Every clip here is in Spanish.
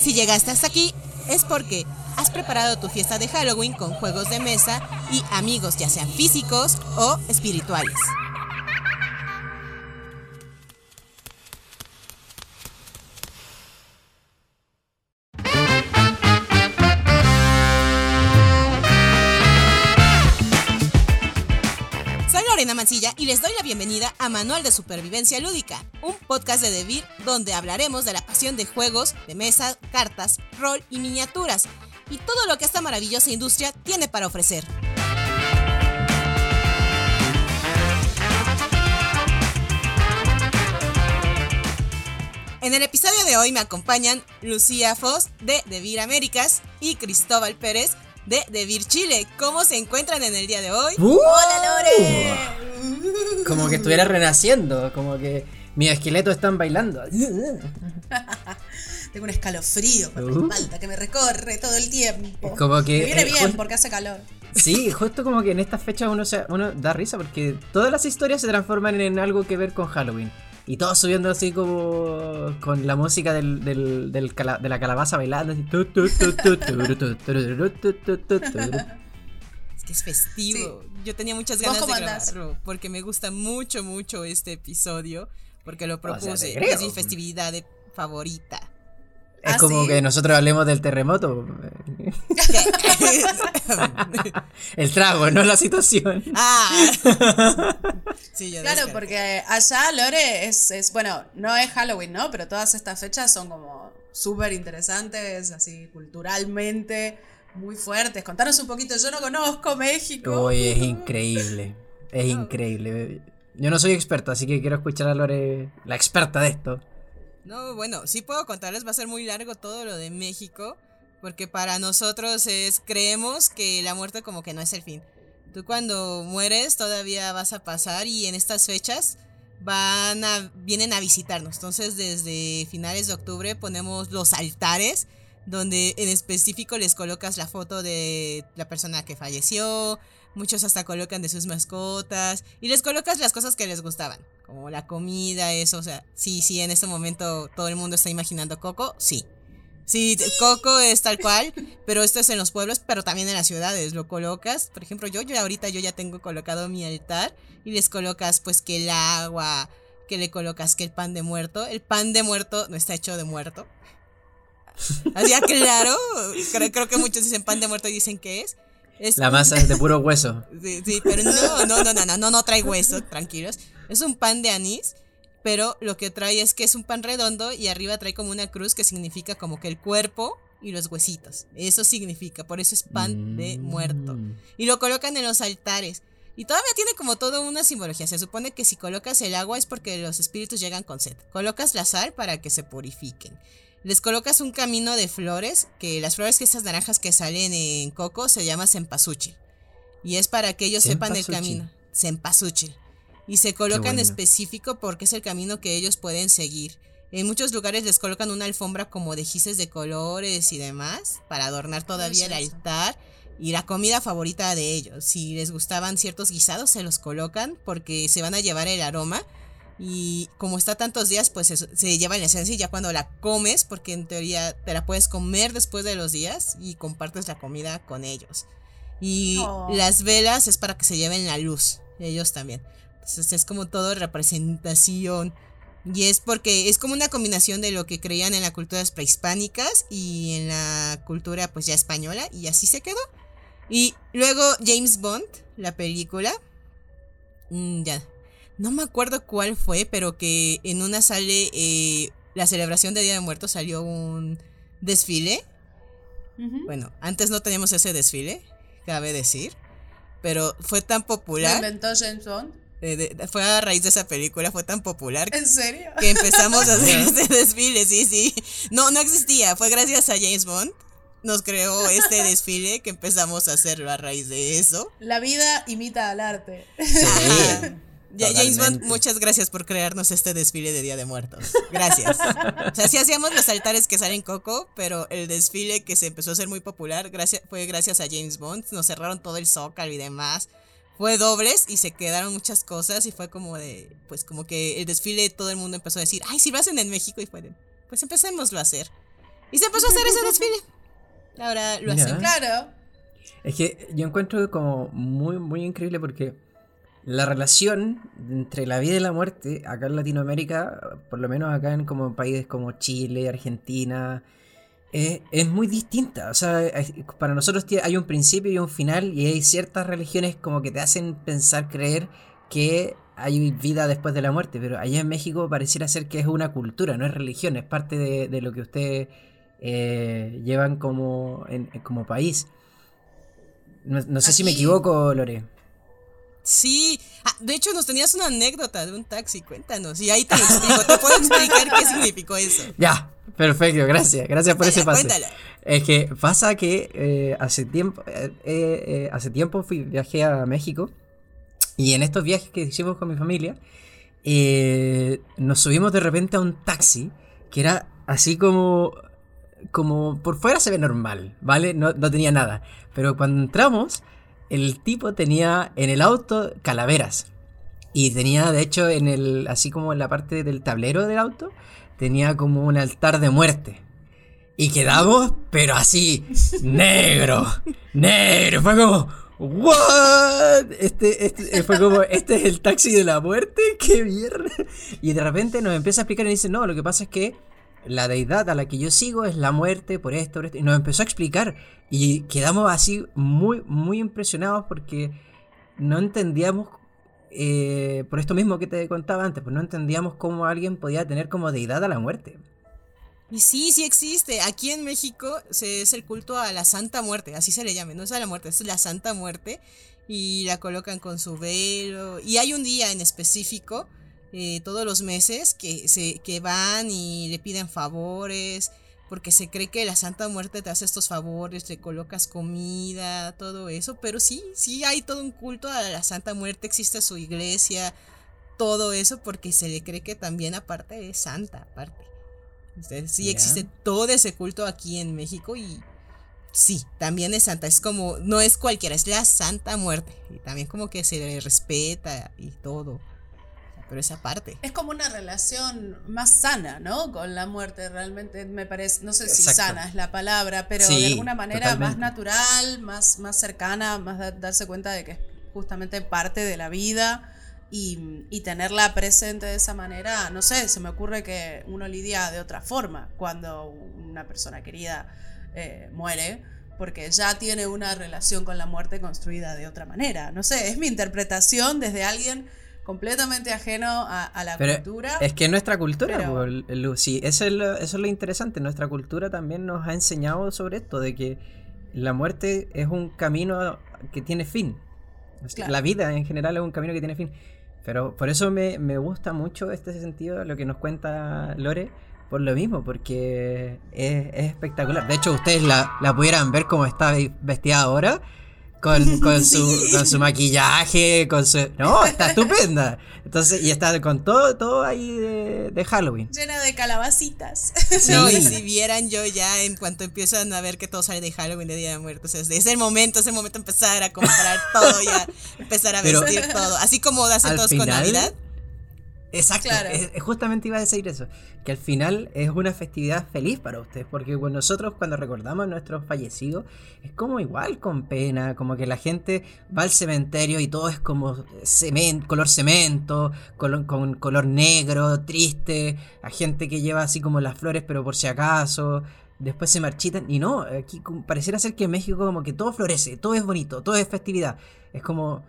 Si llegaste hasta aquí, es porque has preparado tu fiesta de Halloween con juegos de mesa y amigos, ya sean físicos o espirituales. Mancilla y les doy la bienvenida a Manual de Supervivencia Lúdica, un podcast de Devir donde hablaremos de la pasión de juegos, de mesa, cartas, rol y miniaturas, y todo lo que esta maravillosa industria tiene para ofrecer. En el episodio de hoy me acompañan Lucía Foss de Devir Américas y Cristóbal Pérez de Devir Chile. ¿Cómo se encuentran en el día de hoy? ¡Uh! ¡Hola, Lore! Como que estuviera renaciendo, como que mis esqueletos están bailando. Tengo un escalofrío por Uh. la espalda que me recorre todo el tiempo. Como que, Me viene eh, bien porque hace calor. Sí, justo como que en estas fechas uno, se, uno da risa porque todas las historias se transforman en algo que ver con Halloween. Y todos subiendo así como con la música del, del, del cala- de la calabaza bailando. así, que es festivo. Yo tenía muchas ¿Vos ganas de andás? grabarlo porque me gusta mucho, mucho este episodio. Porque lo propuse. es mi festividad de- favorita. Es ¿Ah, como sí? que nosotros hablemos del terremoto. El trago, no la situación. ah. Sí, yo Claro, descarté. porque allá Lore es, es, bueno, no es Halloween, ¿no? Pero todas estas fechas son como súper interesantes, así culturalmente, muy fuertes. Contanos un poquito, yo no conozco México. Uy, es increíble. Es increíble. Yo no soy experto, así que quiero escuchar a Lore, la experta de esto. No, bueno, sí puedo contarles, va a ser muy largo todo lo de México, porque para nosotros es, creemos que la muerte como que no es el fin. Tú cuando mueres todavía vas a pasar y en estas fechas van a, vienen a visitarnos. Entonces desde finales de octubre ponemos los altares, donde en específico les colocas la foto de la persona que falleció, muchos hasta colocan de sus mascotas y les colocas las cosas que les gustaban, como la comida, eso, o sea, sí, sí, en este momento todo el mundo está imaginando Coco, sí. Sí, Coco es tal cual, pero esto es en los pueblos, pero también en las ciudades. Lo colocas, por ejemplo, yo, yo ahorita yo ya tengo colocado mi altar y les colocas pues que el agua, que le colocas que el pan de muerto. El pan de muerto no está hecho de muerto. Así ah, claro, creo, creo que muchos dicen pan de muerto y dicen que es. Es La masa es de puro hueso. Sí, sí, pero no, no, no, no, no, no, no trae hueso, tranquilos. Es un pan de anís, pero lo que trae es que es un pan redondo y arriba trae como una cruz que significa como que el cuerpo y los huesitos. Eso significa, por eso es pan de muerto. Mm. Y lo colocan en los altares. Y todavía tiene como toda una simbología. Se supone que si colocas el agua es porque los espíritus llegan con sed. Colocas la sal para que se purifiquen. Les colocas un camino de flores, que las flores que estas naranjas que salen en coco se llama cempasúchil. Y es para que ellos sepan el camino. Cempasúchil. Y se coloca en bueno. específico porque es el camino que ellos pueden seguir. En muchos lugares les colocan una alfombra como de gises de colores y demás para adornar todavía el altar y la comida favorita de ellos. Si les gustaban ciertos guisados, se los colocan porque se van a llevar el aroma. Y como está tantos días, pues eso- se lleva la esencia y ya cuando la comes, porque en teoría te la puedes comer después de los días y compartes la comida con ellos. Y Oh. las velas es para que se lleven la luz, ellos también. Entonces es como todo representación. Y es porque es como una combinación de lo que creían en las culturas prehispánicas y en la cultura pues ya española y así se quedó. Y luego James Bond, la película. mm, ya. No me acuerdo cuál fue, pero que en una sale eh, la celebración de Día de Muertos salió un desfile. Bueno, antes no teníamos ese desfile, cabe decir. Pero fue tan ¿Lo popular. inventó James Bond? eh, de- fue a raíz de esa película, fue tan popular ¿En serio? que empezamos a hacer este desfile, sí, sí. No, no existía, fue gracias a James Bond. Nos creó este desfile que empezamos a hacerlo a raíz de eso. La vida imita al arte. Ajá. Ya, James Bond, muchas gracias por crearnos este desfile de Día de Muertos. Gracias. O sea, sí hacíamos los altares que salen Coco, pero el desfile que se empezó a hacer muy popular gracias, fue gracias a James Bond. Nos cerraron todo el zócalo y demás. Fue dobles y se quedaron muchas cosas y fue como de, pues como que el desfile todo el mundo empezó a decir, ay, si lo hacen en México y fue de, pues empecémoslo a hacer. Y se empezó a hacer ese desfile. Ahora lo hacen. Claro. Es que yo encuentro como muy, muy increíble porque la relación entre la vida y la muerte acá en Latinoamérica, por lo menos acá en como países como Chile, Argentina, es, es muy distinta. O sea, es- para nosotros hay un principio y un final y hay ciertas religiones como que te hacen pensar, creer que hay vida después de la muerte, pero allá en México pareciera ser que es una cultura, no es religión, es parte de, de lo que ustedes eh, llevan como, en- como país. No, no sé si me equivoco, Lore. Sí. Ah, de hecho, nos tenías una anécdota de un taxi. Cuéntanos. Y ahí te lo explico. Te puedo explicar qué significó eso. Ya, perfecto, gracias, gracias por ese pase. cuéntala. Es que pasa que eh, hace tiempo, eh, eh, hace tiempo fui, viajé a México y en estos viajes que hicimos con mi familia, eh, nos subimos de repente a un taxi que era así como, como por fuera se ve normal, ¿vale? No, no tenía nada, pero cuando entramos, el tipo tenía en el auto calaveras y tenía de hecho en el, así como en la parte del tablero del auto, tenía como un altar de muerte. Y quedamos, pero así, negro, negro. Fue como, ¿what? Este, este, fue como, este es el taxi de la muerte, qué mierda. Y de repente nos empieza a explicar y dice, no, lo que pasa es que la deidad a la que yo sigo es la muerte por esto, por esto. Y nos empezó a explicar. Y quedamos así muy, muy impresionados porque no entendíamos, eh, por esto mismo que te contaba antes, pues no entendíamos cómo alguien podía tener como deidad a la muerte. Y sí, sí existe. Aquí en México se es el culto a la Santa Muerte, así se le llama, no es a la muerte, es la Santa Muerte. Y la colocan con su velo. Y hay un día en específico, eh, todos los meses, que, se, que van y le piden favores. Porque se cree que la Santa Muerte te hace estos favores, le colocas comida, todo eso. Pero sí, sí hay todo un culto a la Santa Muerte, existe su iglesia, todo eso, porque se le cree que también aparte es santa, aparte. Entonces, sí existe todo ese culto aquí en México y sí, también es santa. Es como, no es cualquiera, es la Santa Muerte. Y también como que se le respeta y todo. Pero esa parte. Es como una relación más sana, ¿no? Con la muerte, realmente me parece, no sé si sana es la palabra, pero Sí, de alguna manera más natural, más, más cercana, más da- darse cuenta de que es justamente parte de la vida y, y tenerla presente de esa manera, no sé, se me ocurre que uno lidia de otra forma cuando una persona querida eh, muere. Porque ya tiene una relación con la muerte construida de otra manera. No sé, es mi interpretación desde alguien completamente ajeno a, a la Pero cultura. es que nuestra cultura, pero- el- sí, eso es, lo, eso es lo interesante. Nuestra cultura también nos ha enseñado sobre esto, de que la muerte es un camino que tiene fin. Claro. La vida en general es un camino que tiene fin. Pero por eso me, me gusta mucho este sentido, lo que nos cuenta Lore, por lo mismo, porque es, es espectacular. De hecho, ustedes la, la pudieran ver como está vestida ahora. Con, con, su, con su maquillaje, con su... No, está estupenda. Entonces, y está con todo, todo ahí de, de Halloween. Llena de calabacitas. Sí. No, y si vieran yo ya en cuanto empiezan a ver que todo sale de Halloween, de Día de Muertos, es, es el momento, es el momento de empezar a comprar todo ya, empezar a Pero- vestir todo. Así como hacen todos con final- Navidad. Exacto, Claro. es- es justamente iba a decir eso, que al final es una festividad feliz para ustedes, porque bueno, nosotros cuando recordamos a nuestros fallecidos es como igual con pena, como que la gente va al cementerio y todo es como cemento, color cemento, color, con color negro, triste, a gente que lleva así como las flores pero por si acaso, después se marchitan y no, aquí pareciera ser que en México como que todo florece, todo es bonito, todo es festividad, es como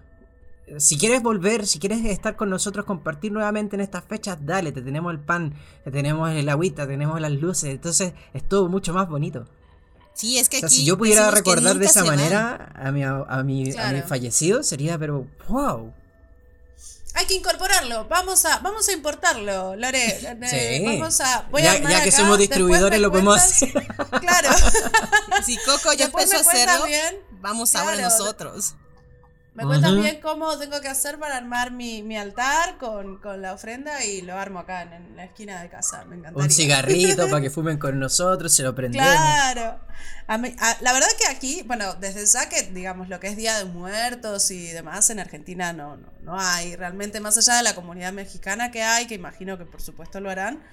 si quieres volver, si quieres estar con nosotros, compartir nuevamente en estas fechas, dale, te tenemos el pan, te tenemos el agüita, tenemos las luces, entonces es todo mucho más bonito. Sí, es que O sea, aquí. si yo pudiera recordar de esa van. manera a mi, a, mi, a mi fallecido, sería, pero wow. Hay que incorporarlo. Vamos a, vamos a importarlo, Lore. Eh, Sí. Vamos a. Voy ya a armar ya que acá, somos distribuidores, lo podemos hacer. Claro. Si Coco ya Después empezó a hacerlo, bien. vamos ahora nosotros. Me cuentas bien cómo tengo que hacer para armar mi, mi altar con, con la ofrenda y lo armo acá en, en la esquina de casa. Me encantaría. Un cigarrito para que fumen con nosotros, se lo prendemos. Claro. A mí- a- la verdad que aquí, bueno, desde ya que, digamos, lo que es Día de Muertos y demás en Argentina no, no, no hay. Realmente, más allá de la comunidad mexicana que hay, que imagino que por supuesto lo harán,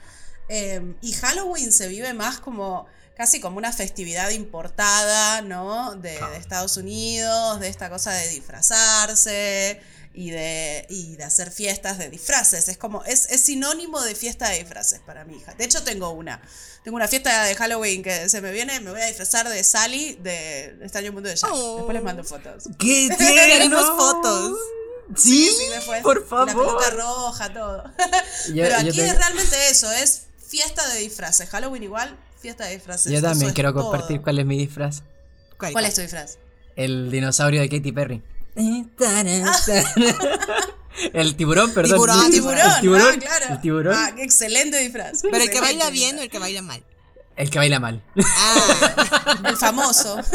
Eh, y Halloween se vive más como casi como una festividad importada, ¿no? De, de Estados Unidos, de esta cosa de disfrazarse y de, y de hacer fiestas de disfraces. Es como, es, es sinónimo de fiesta de disfraces para mi hija. De hecho, tengo una. Tengo una fiesta de Halloween que se me viene, me voy a disfrazar de Sally de Extraño Mundo de Jack. Oh. Después les mando fotos. ¡Qué tierno! fotos. Sí, Sí, después. por y La peluca favor. roja, todo. Yo- Pero aquí tengo- es realmente eso, es fiesta de disfraces. Halloween igual, fiesta de disfraces. Yo también quiero todo. compartir cuál es mi disfraz. ¿Cuál, ¿Cuál es tu disfraz? El dinosaurio de Katy Perry. el tiburón, perdón. Tiburón, Ah, tiburón. El tiburón. Ah, claro. El tiburón. Ah, qué excelente disfraz. ¿Pero el que baila bien o el que baila mal? El que baila mal. Ah, El famoso.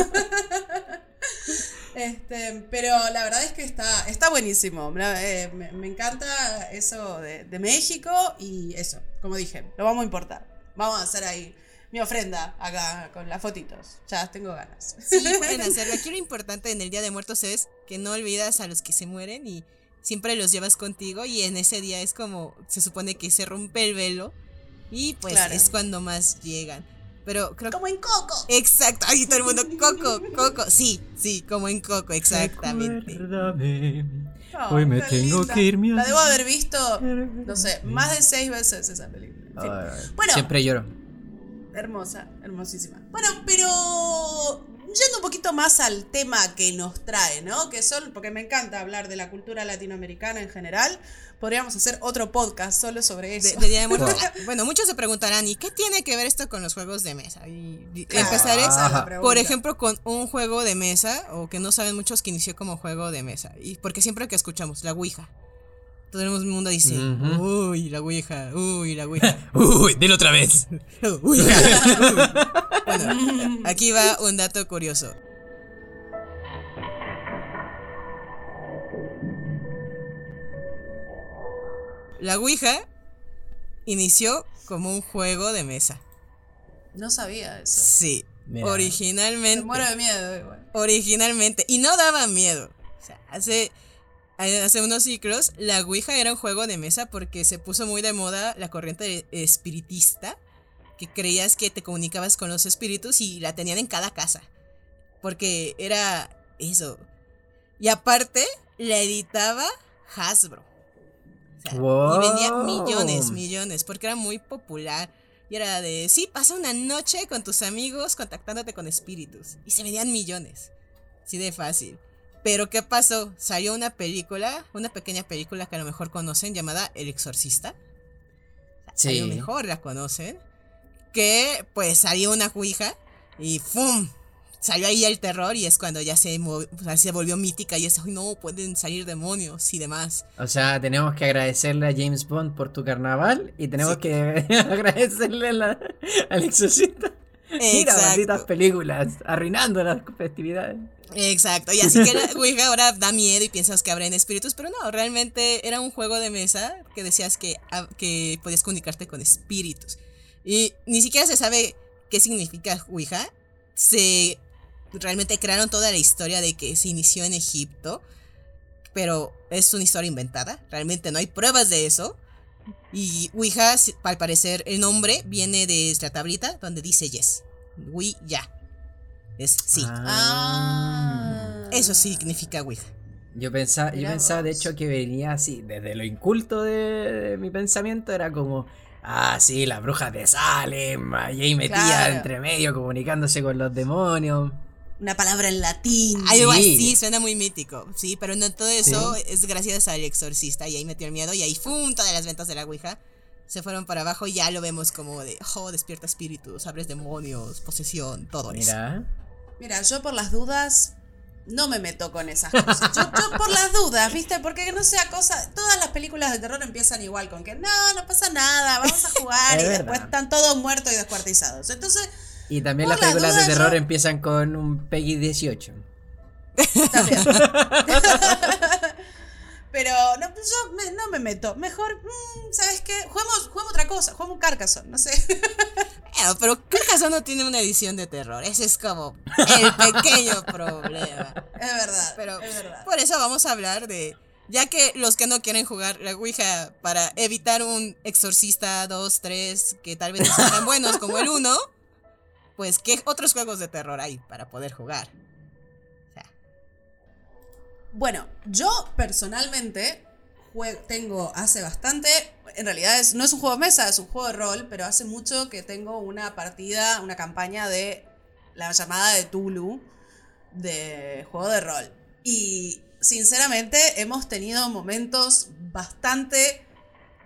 Este, pero la verdad es que está, está buenísimo. Eh, me, me encanta eso de, de México y eso, como dije, lo vamos a importar. Vamos a hacer ahí mi ofrenda acá con las fotitos. Ya tengo ganas. sí, pueden hacerlo. Aquí lo importante en el Día de Muertos es que no olvidas a los que se mueren y siempre los llevas contigo y en ese día es como se supone que se rompe el velo y pues Claro. es cuando más llegan. Pero creo que... Como en Coco. Exacto, ahí todo el mundo, Coco, Coco, sí, sí, como en Coco, exactamente. Recuérdame. Oh, Hoy me tengo linda. que ir, mi La debo haber visto, no sé, más de seis veces esa película. En fin. Ay, Bueno. Siempre lloro. Hermosa, hermosísima. Bueno, pero yendo un poquito más al tema que nos trae, ¿no? Que son, porque me encanta hablar de la cultura latinoamericana en general, podríamos hacer otro podcast solo sobre eso. de Día de Muertos. Ah, Bueno, muchos se preguntarán, ¿y qué tiene que ver esto con los juegos de mesa? Y, Claro, empezaré, por ejemplo, con un juego de mesa, o que no saben muchos que inició como juego de mesa. Y porque siempre que escuchamos, la Ouija. Todo el mundo dice, Ujú. uy, la Ouija, uy, la Ouija. Uy, dilo otra vez. Ouija, uy". Bueno, aquí va un dato curioso. La Ouija inició como un juego de mesa. No sabía eso. Sí. Mira. Me Originalmente. muero de miedo igual. Originalmente. Y no daba miedo. O sea, hace, hace unos ciclos, la Ouija era un juego de mesa porque se puso muy de moda la corriente espiritista. Que creías que te comunicabas con los espíritus y la tenían en cada casa. Porque era eso. Y aparte, la editaba Hasbro. O sea, Y vendía millones, millones, porque era muy popular. Y era de, sí, pasa una noche con tus amigos contactándote con espíritus. Y se vendían millones. Así de fácil. Pero ¿qué pasó? Salió una película, una pequeña película que a lo mejor conocen, llamada El Exorcista. Sí. A lo mejor la conocen. Que pues salió una ouija y ¡fum! Salió ahí el terror y es cuando ya se, se volvió mítica y es, "Ay, no, pueden salir demonios y demás. O sea, tenemos que agradecerle a James Bond por tu carnaval y tenemos Sí. que agradecerle a la- al exorcista. Mira, malditas películas, arruinando las festividades. Exacto, y así que la Ouija ahora da miedo y piensas que habrá en espíritus, pero no, realmente era un juego de mesa que decías que, ah, que podías comunicarte con espíritus. Y ni siquiera se sabe qué significa Ouija. Se realmente crearon toda la historia de que se inició en Egipto, pero es una historia inventada, realmente no hay pruebas de eso. Y Ouija, al parecer, el nombre viene de la tablita donde dice yes. We ya. Es sí. Ah. Eso significa Ouija. Yo pensaba, yo pensaba de hecho que venía así, desde lo inculto de, de mi pensamiento era como, ah, sí, las brujas de Salem, ahí metía Claro. entre medio comunicándose con los demonios. Una palabra en latín. Algo Sí. así, suena muy mítico. Sí, pero no todo eso es gracias al exorcista. Y ahí metió el miedo y ahí ¡fum! Todas las ventas de la Ouija se fueron para abajo y ya lo vemos como de, oh, despierta espíritus, abres demonios, posesión, todo eso. Mira, Mira, yo por las dudas no me meto con esas cosas. Yo, yo por las dudas, ¿viste? Porque no sea cosa. Todas las películas de terror empiezan igual, con que no, no pasa nada, vamos a jugar Es y verdad. después están todos muertos y descuartizados. Entonces, y también las las películas de terror yo- empiezan con un Peggy 18. también. Pero no, pues yo me- no me meto. Mejor, mm, ¿sabes qué? Juguemos, juguemos otra cosa, juguemos un Carcassonne, no sé. Bueno, pero Carcassonne no tiene una edición de terror. Ese es como el pequeño problema. Es verdad. Pero es verdad. por eso vamos a hablar de, Ya que los que no quieren jugar la Ouija para evitar un exorcista 2, 3, que tal vez no sean tan buenos como el 1, pues ¿qué otros juegos de terror hay para poder jugar? O sea, Bueno, yo personalmente tengo hace bastante, en realidad es, no es un juego de mesa, es un juego de rol, pero hace mucho que tengo una partida, una campaña de la llamada de Tulu de juego de rol. Y sinceramente hemos tenido momentos bastante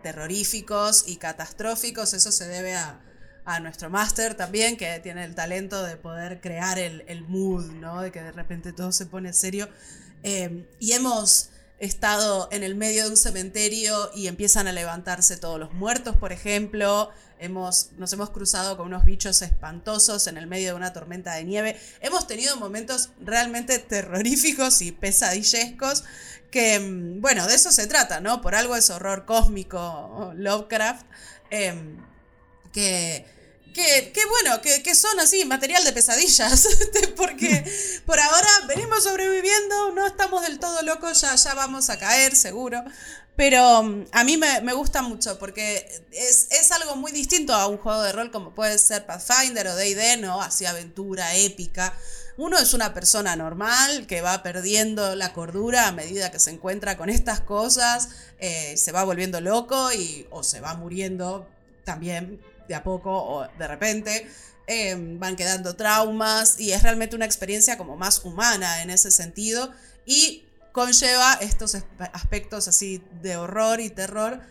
terroríficos y catastróficos. Eso se debe a, a nuestro máster también, que tiene el talento de poder crear el, el mood, ¿no? De que de repente todo se pone serio. Eh, y hemos estado en el medio de un cementerio y empiezan a levantarse todos los muertos, por ejemplo. Hemos, nos hemos cruzado con unos bichos espantosos en el medio de una tormenta de nieve. Hemos tenido momentos realmente terroríficos y pesadillescos que, mm, bueno, de eso se trata, ¿no? Por algo es horror cósmico, Lovecraft, em, que, que, bueno, que, que son así, material de pesadillas, este, porque por ahora venimos sobreviviendo, no estamos del todo locos, ya, ya vamos a caer, seguro. Pero mm, a mí me, me gusta mucho porque es, es algo muy distinto a un juego de rol como puede ser Pathfinder o D&D, ¿no? Así aventura épica. Uno es una persona normal que va perdiendo la cordura a medida que se encuentra con estas cosas, eh, se va volviendo loco y, o se va muriendo también de a poco o de repente. eh, van quedando traumas y es realmente una experiencia como más humana en ese sentido y conlleva estos aspectos así de horror y terror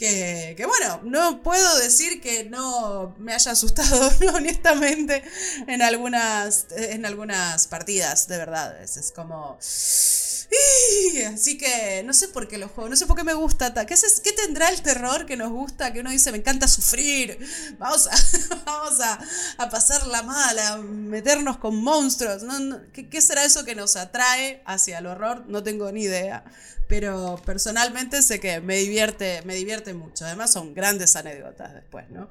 que, bueno, no puedo decir que no me haya asustado, honestamente, en algunas, en algunas partidas, de verdad. Es, es como... Así que no sé por qué los juegos, no sé por qué me gusta. ta- ¿Qué, tendrá el terror que nos gusta? Que uno dice, me encanta sufrir. Vamos a, vamos a, a pasarla mal, a meternos con monstruos. No, ¿qué, qué será eso que nos atrae hacia el horror? No tengo ni idea. Pero personalmente sé que me divierte, me divierte mucho. Además son grandes anécdotas después, ¿no?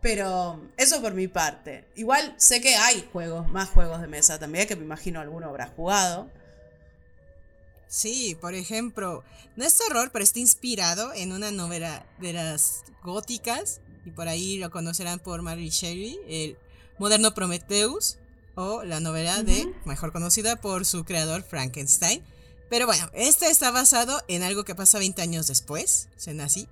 Pero eso por mi parte. Igual sé que hay juegos, más juegos de mesa también, que me imagino alguno habrá jugado. Sí, por ejemplo, no es horror, pero está inspirado en una novela de las góticas, y por ahí lo conocerán por Mary Shelley, el moderno Prometheus, o la novela de, mejor conocida por su creador Frankenstein. Pero bueno, este está basado en algo que pasa 20 años después, se así,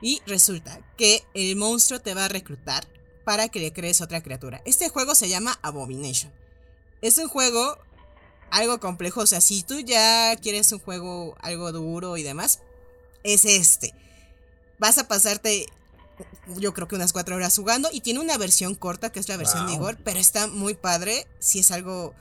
y resulta que el monstruo te va a reclutar para que le crees otra criatura. Este juego se llama Abomination. Es un juego algo complejo. O sea, si tú ya quieres un juego algo duro y demás, es este. Vas a pasarte, yo creo que unas cuatro horas jugando y tiene una versión corta que es la versión de. Igor, pero está muy padre. Si es algo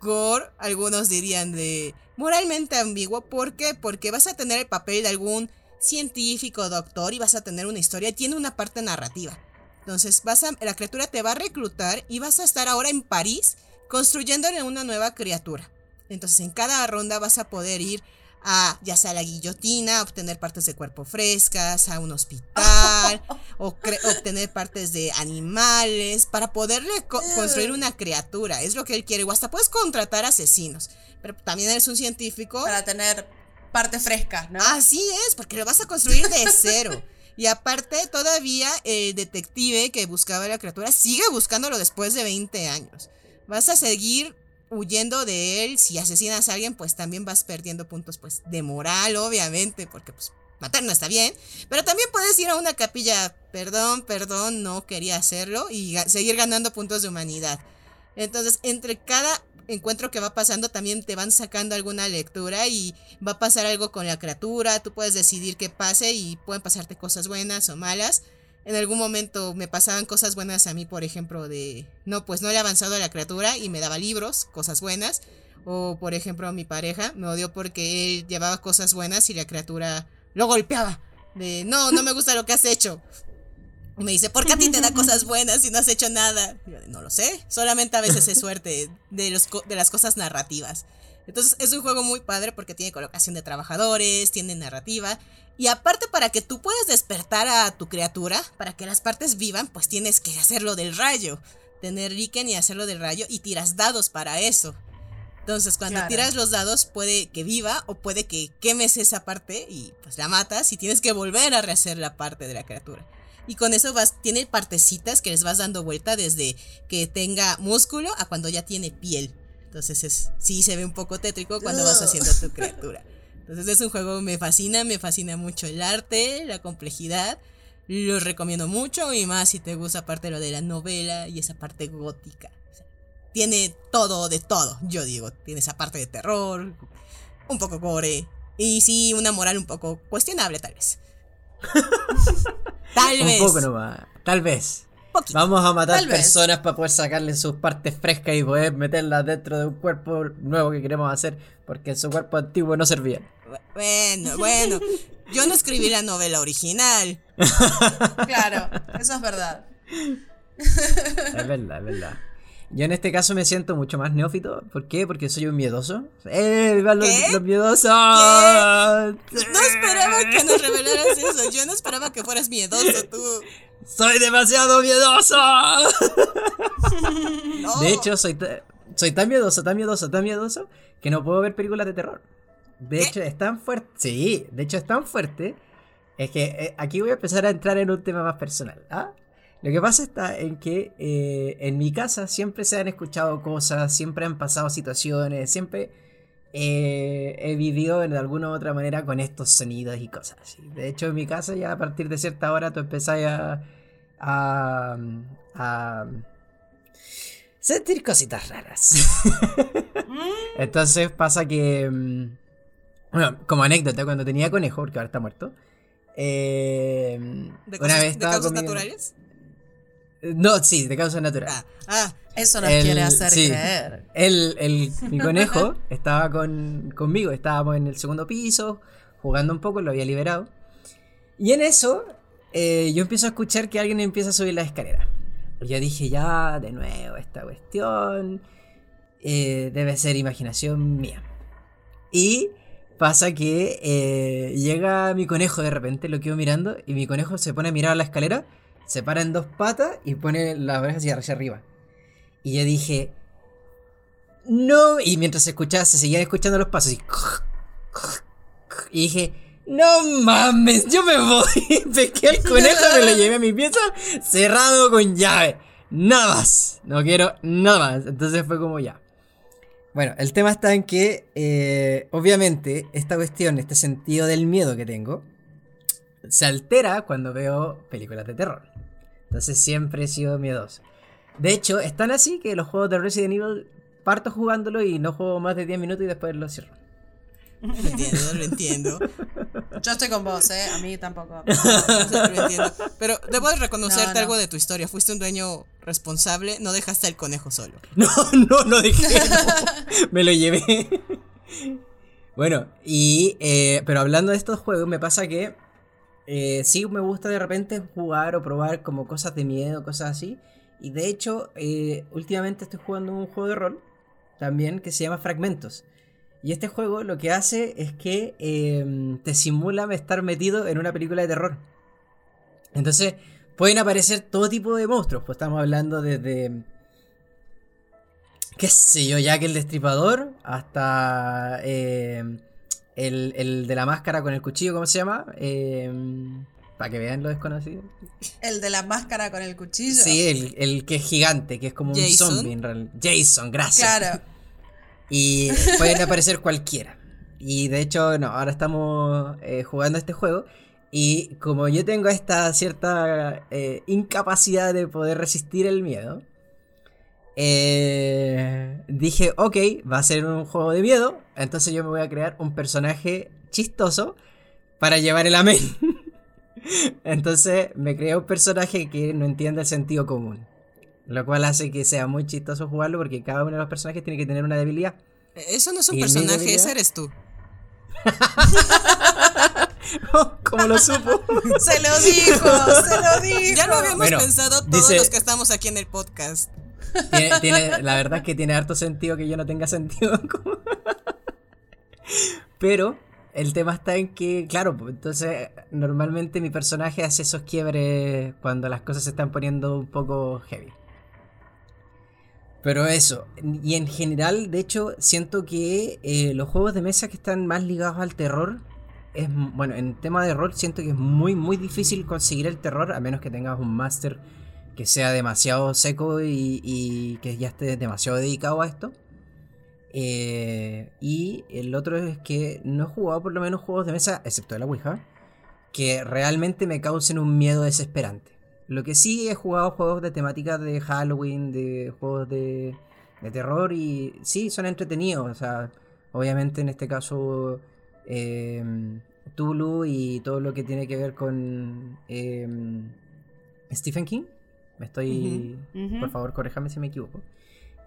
gore, algunos dirían de moralmente ambiguo. ¿Por qué? Porque vas a tener el papel de algún científico, doctor y vas a tener una historia. y Tiene una parte narrativa. Entonces, vas a, la criatura te va a reclutar y vas a estar ahora en París construyéndole una nueva criatura. Entonces, en cada ronda vas a poder ir a, ya sea a la guillotina, a obtener partes de cuerpo frescas, a un hospital, o obtener partes de animales, para poderle co- construir una criatura. Es lo que él quiere. O hasta puedes contratar asesinos. Pero también eres un científico. Para tener partes frescas, ¿no? Así es, porque lo vas a construir de cero. Y aparte, todavía el detective que buscaba la criatura sigue buscándolo después de 20 años. Vas a seguir huyendo de él. Si asesinas a alguien, pues también vas perdiendo puntos pues, de moral, obviamente, porque pues matar no está bien. Pero también puedes ir a una capilla, perdón, perdón, no quería hacerlo, y seguir ganando puntos de humanidad. Entonces, entre cada encuentro que va pasando, también te van sacando alguna lectura y va a pasar algo con la criatura. Tú puedes decidir qué pase y pueden pasarte cosas buenas o malas. En algún momento me pasaban cosas buenas a mí, por ejemplo, de no, pues no le he avanzado a la criatura y me daba libros, cosas buenas. O, por ejemplo, mi pareja me odió porque él llevaba cosas buenas y la criatura lo golpeaba. De no, no me gusta lo que has hecho. Y me dice, ¿por qué a ti te da cosas buenas y no has hecho nada? Yo, no lo sé, solamente a veces es suerte de, los, de las cosas narrativas. Entonces es un juego muy padre porque tiene colocación de trabajadores, tiene narrativa. Y aparte para que tú puedas despertar a tu criatura, para que las partes vivan, pues tienes que hacerlo del rayo. Tener Riken y hacerlo del rayo y tiras dados para eso. Entonces, cuando Claro. tiras los dados, puede que viva o puede que quemes esa parte y pues la matas y tienes que volver a rehacer la parte de la criatura. Y con eso vas, tiene partecitas que les vas dando vuelta desde que tenga músculo a cuando ya tiene piel. Entonces es, sí se ve un poco tétrico cuando vas haciendo tu criatura. Entonces es un juego que me fascina, me fascina mucho el arte, la complejidad. Lo recomiendo mucho y más si te gusta aparte lo de la novela y esa parte gótica. O sea, tiene todo de todo, yo digo. Tiene esa parte de terror, un poco gore y sí una moral un poco cuestionable tal vez. tal Un vez. poco nomás. Tal vez. Poquito. Vamos a matar Tal vez. personas para poder sacarle sus partes frescas y poder meterlas dentro de un cuerpo nuevo que queremos hacer porque su cuerpo antiguo no servía. Bueno, bueno. Yo no escribí la novela original. Claro, eso es verdad. Es verdad, es verdad. Yo en este caso me siento mucho más neófito. ¿Por qué? Porque soy un miedoso. ¡Eh! ¡Viva los, miedosos! No esperaba que nos revelaras eso. Yo no esperaba que fueras miedoso tú. ¡Soy demasiado miedoso! No. De hecho, soy, soy tan miedoso, tan miedoso, tan miedoso que no puedo ver películas de terror. De ¿Qué? hecho, es tan fuerte. Sí, de hecho, es tan fuerte. Es que eh, aquí voy a empezar a entrar en un tema más personal. ¿ah? Lo que pasa está en que eh, en mi casa siempre se han escuchado cosas, siempre han pasado situaciones, siempre eh, he vivido de alguna u otra manera con estos sonidos y cosas así. De hecho, en mi casa ya a partir de cierta hora tú empezás a, a, a sentir cositas raras. Entonces pasa que, mm, bueno, como anécdota, cuando tenía conejo, porque ahora está muerto, eh, ¿De una cosas, vez de causas conmigo- naturales? No, sí, de causas naturales. Ah, ah, Eso nos El- quiere hacer sí. creer. El, el- mi conejo estaba con, conmigo, estábamos en el segundo piso, jugando un poco, lo había liberado. Y en eso, eh, yo empiezo a escuchar que alguien empieza a subir la escalera. Yo dije, ya, de nuevo, esta cuestión eh, debe ser imaginación mía. Y pasa que eh, llega mi conejo de repente, lo quedo mirando, y mi conejo se pone a mirar a la escalera, se para en dos patas y pone las orejas hacia arriba. Y yo dije, no, y mientras se escuchaba, se seguían escuchando los pasos y, y dije, no mames, yo me voy. Pesqué al conejo, me lo llevé a mi pieza cerrado con llave. Nada más, no quiero nada más. Entonces fue como ya. Bueno, el tema está en que, eh, obviamente, esta cuestión, este sentido del miedo que tengo, se altera cuando veo películas de terror. Entonces siempre he sido miedoso. De hecho, es tan así que los juegos de Resident Evil parto jugándolo y no juego más de 10 minutos y después lo cierro. lo entiendo, lo entiendo. Yo estoy con vos, ¿eh? A mí tampoco. Lo entiendo. Pero debo de reconocerte No, no. algo de tu historia. Fuiste un dueño responsable, no dejaste al conejo solo. No, no, no dejé. no. Me lo llevé. Bueno, y. eh, pero hablando de estos juegos, me pasa que. Eh, sí me gusta de repente jugar o probar como cosas de miedo, cosas así. Y de hecho, eh, últimamente estoy jugando un juego de rol. También que se llama Fragmentos. Y este juego lo que hace es que eh, te simula estar metido en una película de terror. Entonces, pueden aparecer todo tipo de monstruos. Pues estamos hablando desde qué sé yo, Jack el Destripador, hasta eh, el, el de la máscara con el cuchillo, ¿cómo se llama? para que vean lo desconocido. El de la máscara con el cuchillo. Sí, el, el que es gigante, que es como un zombie en realidad. Jason, gracias. Claro. Y pueden aparecer cualquiera. Y de hecho, no, ahora estamos eh, jugando este juego. Y como yo tengo esta cierta eh, incapacidad de poder resistir el miedo, eh, dije, ok, va a ser un juego de miedo. Entonces yo me voy a crear un personaje chistoso para llevar el amén. entonces me creé un personaje que no entiende el sentido común. Lo cual hace que sea muy chistoso jugarlo porque cada uno de los personajes tiene que tener una debilidad. Eso no es un ¿Y mi personaje, ese eres tú. Como lo supo. Se lo dijo, se lo dijo. Ya lo habíamos Bueno, pensado todos dice- los que estamos aquí en el podcast. Tiene, tiene- la verdad es que tiene harto sentido que yo no tenga sentido. Pero el tema está en que, claro, pues, entonces normalmente mi personaje hace esos quiebres cuando las cosas se están poniendo un poco heavy. Pero eso, y en general, de hecho, siento que eh, los juegos de mesa que están más ligados al terror, es bueno, en tema de rol siento que es muy, muy difícil conseguir el terror, a menos que tengas un máster que sea demasiado seco y, y que ya esté demasiado dedicado a esto. Eh, y el otro es que no he jugado por lo menos juegos de mesa, excepto de la Ouija, que realmente me causen un miedo desesperante. Lo que sí he jugado juegos de temática de Halloween, de juegos de, de terror y sí, son entretenidos. O sea, obviamente en este caso eh, Tulu y todo lo que tiene que ver con eh, Stephen King. Me estoy... Por favor, corréjame si me equivoco.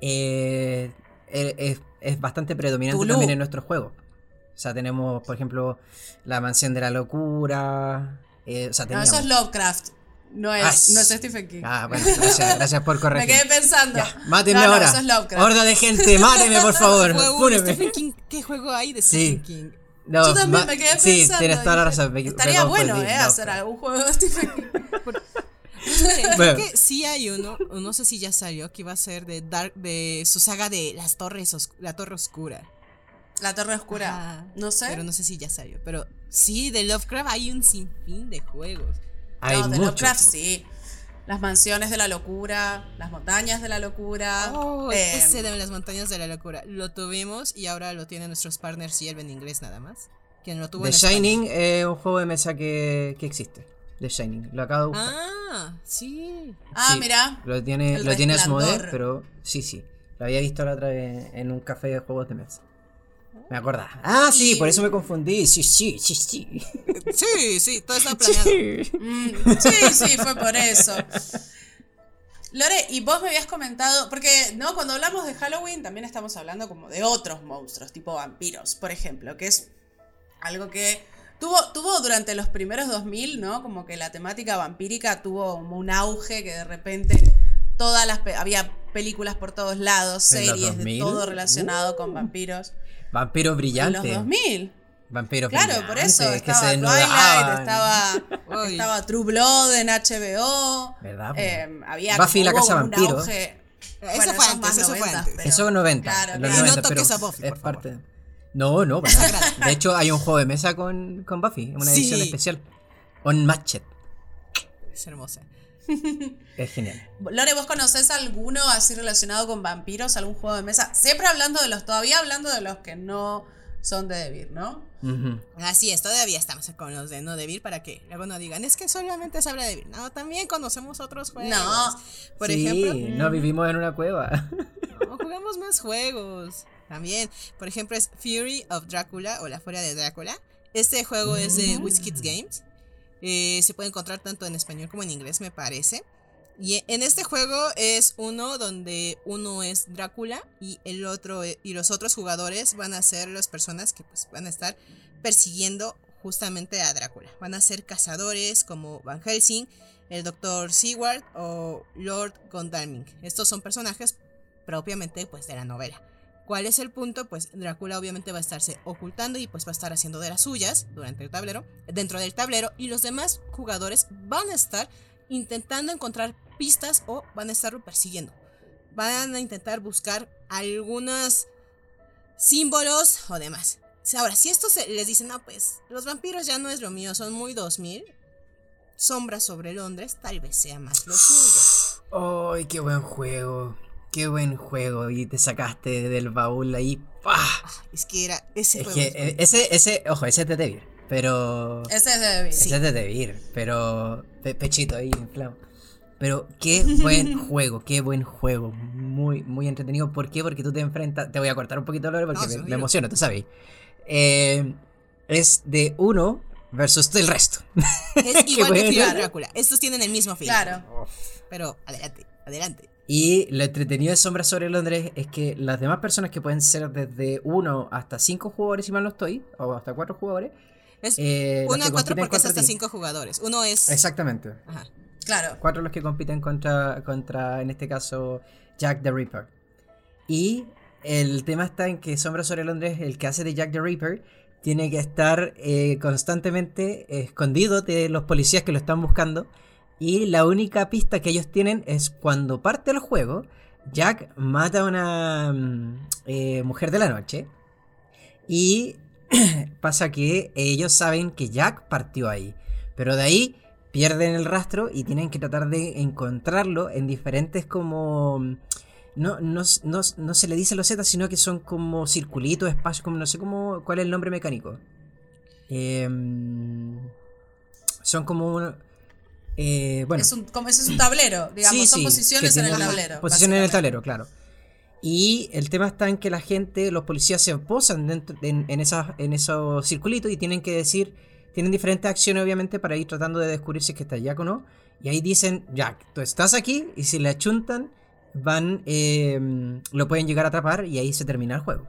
Eh, es, es bastante predominante Tulu. también en nuestros juegos. O sea, tenemos, por ejemplo, La Mansión de la Locura. eh, o sea, No, eso es Lovecraft. No es, no es sí. Stephen King. Ah, bueno, gracias, gracias por Me corregir. quedé pensando. Ya, mátenme No, no, ahora. eso es Lovecraft. Horda de gente, mátenme por favor. Fúnenme. Stephen King. ¿Qué juego hay de Sí. Stephen King? No, Yo también me quedé Sí, pensando. tienes toda la razón. me- me Estaría bueno, ¿eh? hacer algún juego de Stephen King. Esperen, Bueno. creo que sí hay uno, o no sé si ya salió, que iba a ser de Dark, de su saga de las torres, Os- la torre oscura. La Torre Oscura. No sé. Pero no sé si ya salió. Pero sí, de Lovecraft hay un sinfín de juegos. Hay no, de muchos. Lovecraft sí. Las mansiones de la locura, las montañas de la locura. Oh, eh, ese de las montañas de la locura. Lo tuvimos y ahora lo tienen nuestros partners y él en inglés nada más. Quien lo tuvo The en. Shining es un juego de mesa que, que existe. The Shining. Lo acabo de buscar. Ah, sí. Ah, Sí, mira. Lo tiene, El lo tiene pero sí, sí. Lo había visto la otra vez en un café de juegos de mesa. Me acordaba. Ah, sí, por eso me confundí. Sí, sí, sí, sí. Sí, sí, todo está planeado. Mm, sí, sí, fue por eso. Lore, y vos me habías comentado, porque no, cuando hablamos de Halloween también estamos hablando como de otros monstruos, tipo vampiros, por ejemplo, que es algo que tuvo, tuvo durante los primeros 2000, ¿no? Como que la temática vampírica tuvo como un auge que de repente todas las pe- había películas por todos lados, ¿En series 2000? de todo relacionado Uh. con vampiros. Vampiro En brillante. los 2000. Vampiros Claro, por eso brillantes, que estaba se Twilight, estaba, estaba True Blood en HBO. ¿Verdad? Eh, había Buffy como la Casa un Vampiro. auge. Eso Bueno, fue eso es antes, eso fue 90, antes. pero- Eso es 90. Claro, los claro. Y no 90, toques pero a Buffy, es por favor. No, no, para nada. De hecho, hay un juego de mesa con, con Buffy, una Sí. edición especial. Unmatched. Es hermosa. Es genial. Lore, ¿vos conocés alguno así relacionado con vampiros? ¿Algún juego de mesa? Siempre hablando de los, todavía hablando de los que no son de Devir, ¿no? Así es, todavía estamos con los de No Devil para que luego no digan, es que solamente se habla de. No, también conocemos otros juegos. No. Por sí, ejemplo, no vivimos en una cueva. no, jugamos más juegos. También, por ejemplo, es Fury of Drácula o La Furia de Drácula. Este juego es de WizKids Games. Eh, se puede encontrar tanto en español como en inglés, me parece. Y en este juego es uno donde uno es Drácula y el otro e- y los otros jugadores van a ser las personas que pues van a estar persiguiendo justamente a Drácula. Van a ser cazadores como Van Helsing, el Dr. Seward o Lord Gondalming. Estos son personajes propiamente pues de la novela. ¿Cuál es el punto? Pues Drácula obviamente va a estarse ocultando y pues va a estar haciendo de las suyas durante el tablero, dentro del tablero y los demás jugadores van a estar intentando encontrar pistas o van a estarlo persiguiendo. Van a intentar buscar algunos símbolos o demás. Ahora, si estos se- les dicen, no, pues los vampiros ya no es lo mío, son muy 2000, Sombras sobre Londres tal vez sea más lo suyo. ¡Ay, qué buen juego! ¡Qué buen juego! Y te sacaste del baúl ahí. ¡pah! Es que era ese Es juego. que es ese, ese, ojo, ese es de Devir. Pero. Ese es de Devir. Ese es de Devir. Pero. pe- pechito ahí, inflado. Pero qué buen juego, qué buen juego. Muy, muy entretenido. ¿Por qué? Porque tú te enfrentas. Te voy a cortar un poquito Lore porque No, me, me emociono, tú sabes. Eh, es de uno versus el resto. Es igual que Drácula. Estos tienen el mismo feeling. Claro. Pero adelante, adelante. Y lo entretenido de Sombras sobre Londres es que las demás personas que pueden ser desde uno hasta cinco jugadores, si mal no estoy, o hasta cuatro jugadores. Es eh, uno a cuatro porque es hasta ti. cinco jugadores. Uno es. Exactamente. Ajá. Claro. Cuatro los que compiten contra, contra, en este caso, Jack the Ripper. Y el tema está en que Sombra sobre Londres, el que hace de Jack the Ripper, tiene que estar eh, constantemente escondido de los policías que lo están buscando Y la única pista que ellos tienen es cuando parte el juego, Jack mata a una mm, eh, mujer de la noche. Y pasa que ellos saben que Jack partió ahí. Pero de ahí pierden el rastro y tienen que tratar de encontrarlo en diferentes como... mm, No, no, no, no se le dice losetas, sino que son como circulitos, espacios, como no sé cómo, cuál es el nombre mecánico. Em, son como... eh, bueno, Es un, como ese es un tablero, digamos, Sí, son sí, posiciones en el tablero. Posiciones en el tablero, claro. Y el tema está en que la gente, los policías se posan dentro, en, en, esas, en esos circulitos y tienen que decir, tienen diferentes acciones obviamente para ir tratando de descubrir si es que está Jack o no. Y ahí dicen, Jack, tú estás aquí y si le achuntan, van, eh, lo pueden llegar a atrapar y ahí se termina el juego.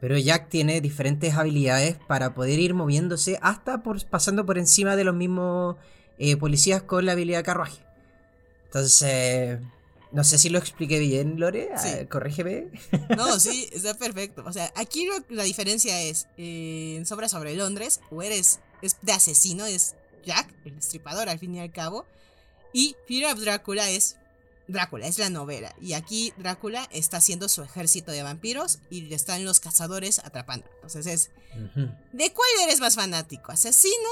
Pero Jack tiene diferentes habilidades para poder ir moviéndose hasta por, pasando por encima de los mismos eh, policías con la habilidad carruaje. Entonces, no sé si lo expliqué bien, Lore. Sí. Ah, corrígeme. No, sí, está perfecto. O sea, aquí lo- la diferencia es, eh, en Sobra sobre Londres, o eres es de asesino, es Jack, el destripador al fin y al cabo, y Fear of Drácula es Drácula, es la novela. Y aquí Drácula está haciendo su ejército de vampiros y le están los cazadores atrapando. Entonces es, ¿de cuál eres más fanático? ¿Asesino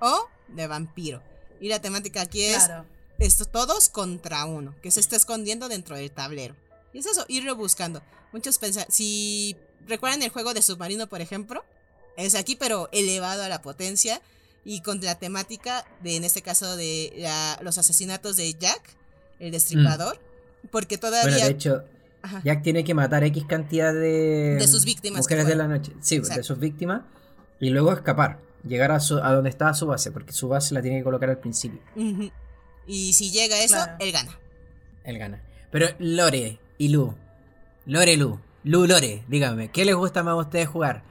o de vampiro? Y la temática aquí es Claro. esto, todos contra uno, que se está escondiendo dentro del tablero. Y es eso, irlo buscando. Muchos pensan, si recuerdan el juego de submarino, por ejemplo, es aquí, pero elevado a la potencia y con la temática de, en este caso, de la- los asesinatos de Jack, el destripador, porque todavía... Bueno, de hecho, Ajá. Jack tiene que matar X cantidad de, De sus víctimas mujeres de la noche. Sí, de sus víctimas. Y luego escapar. Llegar a, su, a donde estaba su base, porque su base la tiene que colocar al principio. Y si llega eso, Claro. él gana. Él gana. Pero Lore y Lu. Lore Lu. Lu Lore, díganme, ¿qué les gusta más a ustedes jugar?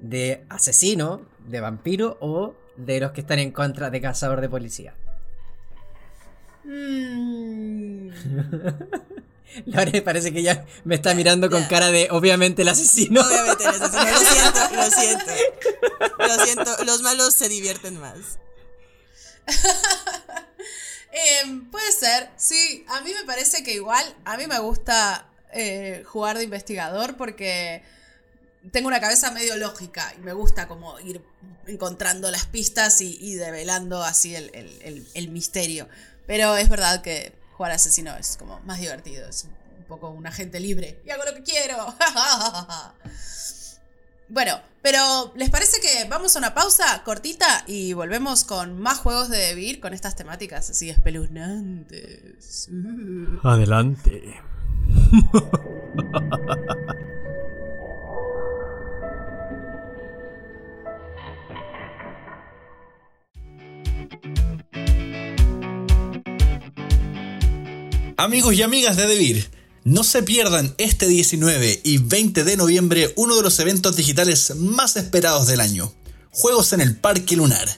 ¿De asesino, de vampiro o de los que están en contra de cazador de policía? Mm, Lore parece que ya me está mirando con Ya. cara de obviamente el asesino. Obviamente el asesino. Lo siento, lo siento. Lo siento, los malos se divierten más. em, puede ser, sí. A mí me parece que igual, a mí me gusta eh, jugar de investigador porque tengo una cabeza medio lógica y me gusta como ir encontrando las pistas y, y develando así el, el- el- el misterio. Pero es verdad que jugar asesino es como más divertido, es un poco un agente libre y hago lo que quiero. Bueno, pero ¿les parece que vamos a una pausa cortita y volvemos con más juegos de Devir con estas temáticas así espeluznantes? Adelante. Amigos y amigas de Devir, no se pierdan este 19 y 20 de noviembre uno de los eventos digitales más esperados del año, Juegos en el Parque Lunar.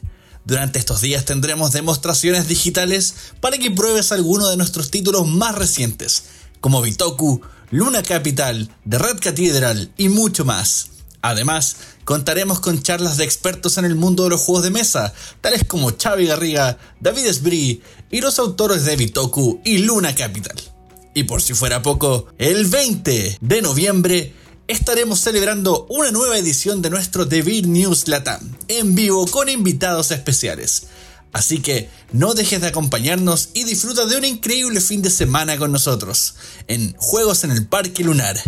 Durante estos días tendremos demostraciones digitales para que pruebes alguno de nuestros títulos más recientes, como Bitoku, Luna Capital, The Red Cathedral y mucho más. Además, contaremos con charlas de expertos en el mundo de los juegos de mesa, tales como Xavi Garriga, David Esbrí y los autores de Bitoku y Luna Capital. Y por si fuera poco, el 20 de noviembre estaremos celebrando una nueva edición de nuestro Devir News Latam, en vivo con invitados especiales. Así que no dejes de acompañarnos y disfruta de un increíble fin de semana con nosotros en Juegos en el Parque Lunar.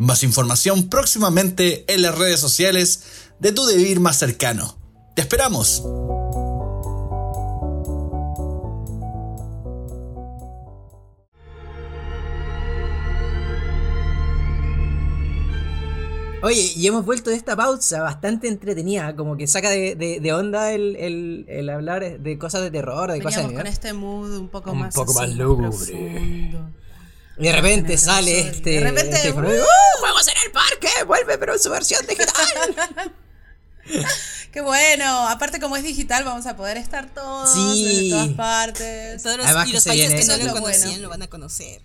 Más información próximamente en las redes sociales de tu Devir más cercano. ¡Te esperamos! Oye, y hemos vuelto de esta pausa bastante entretenida, como que saca de, de- de onda el, el- el hablar de cosas de terror, de cosas Veníamos de con este mood un poco Un más poco más lúgubre. profundo. Y de repente sale este. de repente, este ¡uh! ¡Uh! ¡Juegos en el parque! ¡Vuelve, pero en su versión digital! Qué bueno, aparte como es digital vamos a poder estar todos Sí. en todas partes. Todos los, Además y que los se países viene que no lo lo conocían bueno. lo van a conocer.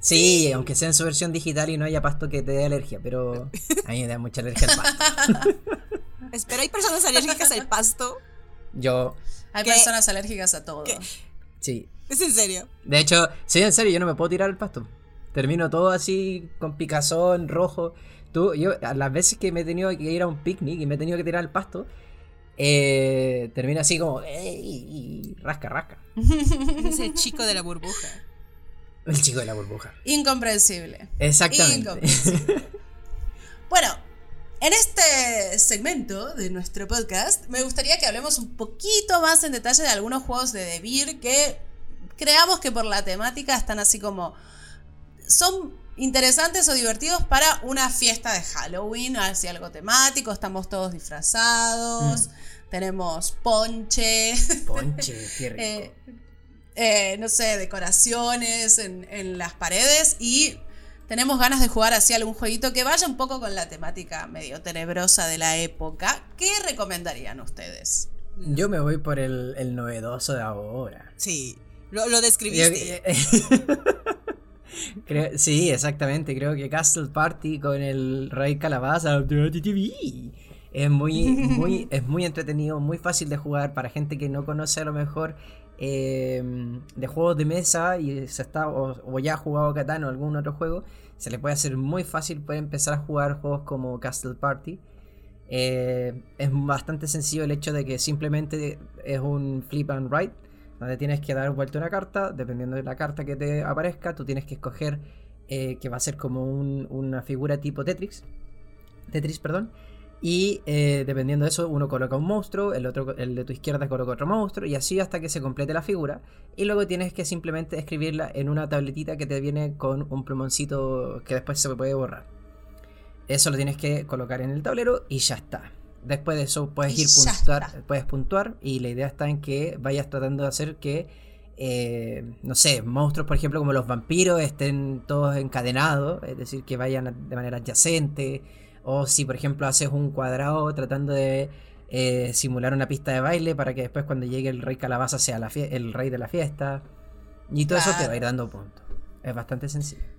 Sí, aunque sea en su versión digital y no haya pasto que te dé alergia, pero a mí me da mucha alergia al pasto. Espero hay personas alérgicas al pasto. Yo. Hay ¿Qué? personas alérgicas a todo. ¿Qué? Sí. ¿Es en serio? De hecho, sí, en serio, yo no me puedo tirar al pasto. Termino todo así con picazón, rojo. Tú, yo, las veces que me he tenido que ir a un picnic y me he tenido que tirar al pasto, eh, termino así como, "Ey", rasca, rasca. Es el chico de la burbuja. El chico de la burbuja. Incomprensible. Exactamente. Incomprensible. bueno, en este segmento de nuestro podcast me gustaría que hablemos un poquito más en detalle de algunos juegos de Debir que creamos que por la temática están así como son interesantes o divertidos para una fiesta de Halloween, así algo temático, estamos todos disfrazados, tenemos ponche, Ponche, qué rico. eh, eh, no sé, decoraciones en, en las paredes y tenemos ganas de jugar así algún jueguito que vaya un poco con la temática medio tenebrosa de la época. ¿Qué recomendarían ustedes? Yo me voy por el, el novedoso de ahora. Sí, lo, lo describiste. Creo- sí, exactamente. Creo que Castle Party con el Rey Calabaza es muy, muy, es muy entretenido, muy fácil de jugar para gente que no conoce a lo mejor eh, de juegos de mesa y se está o, o ya ha jugado Catán o algún otro juego. Se le puede hacer muy fácil poder empezar a jugar juegos como Castle Party. Eh, es bastante sencillo el hecho de que simplemente es un flip and write donde tienes que dar vuelta una carta, dependiendo de la carta que te aparezca, tú tienes que escoger eh, que va a ser como un- una figura tipo Tetris, Tetris, perdón, y eh, dependiendo de eso uno coloca un monstruo, el otro, el de tu izquierda coloca otro monstruo y así hasta que se complete la figura y luego tienes que simplemente escribirla en una tabletita que te viene con un plumoncito que después se puede borrar. Eso lo tienes que colocar en el tablero y ya está. Después de eso puedes Y ir puntuar, está. puedes puntuar y la idea está en que vayas tratando de hacer que, eh, no sé, monstruos por ejemplo como los vampiros estén todos encadenados, es decir, que vayan de manera adyacente. O si por ejemplo haces un cuadrado tratando de eh, simular una pista de baile para que después cuando llegue el rey calabaza sea la el rey de la fiesta. Y todo eso te va a ir dando puntos. Es bastante sencillo.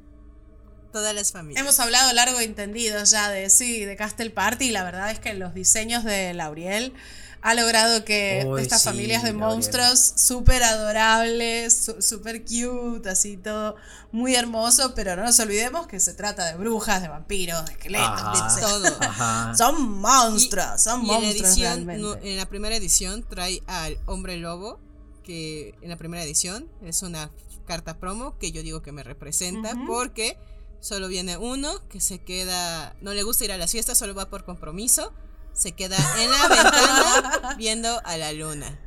Todas las familias. Hemos hablado largo y entendido ya de sí, de Castle Party y la verdad es que los diseños de Lauriel ha logrado que estas sí, familias de Lauriel. monstruos súper adorables, su- súper cute, así todo muy hermoso, pero no nos olvidemos que se trata de brujas, de vampiros, de esqueletos, Ajá. de todo. Ajá. Son monstruos, son Y en monstruos edición, realmente. no- en la primera edición trae al hombre lobo, que en la primera edición es una carta promo que yo digo que me representa porque solo viene uno que se queda, no le gusta ir a las fiestas, solo va por compromiso, se queda en la ventana viendo a la luna.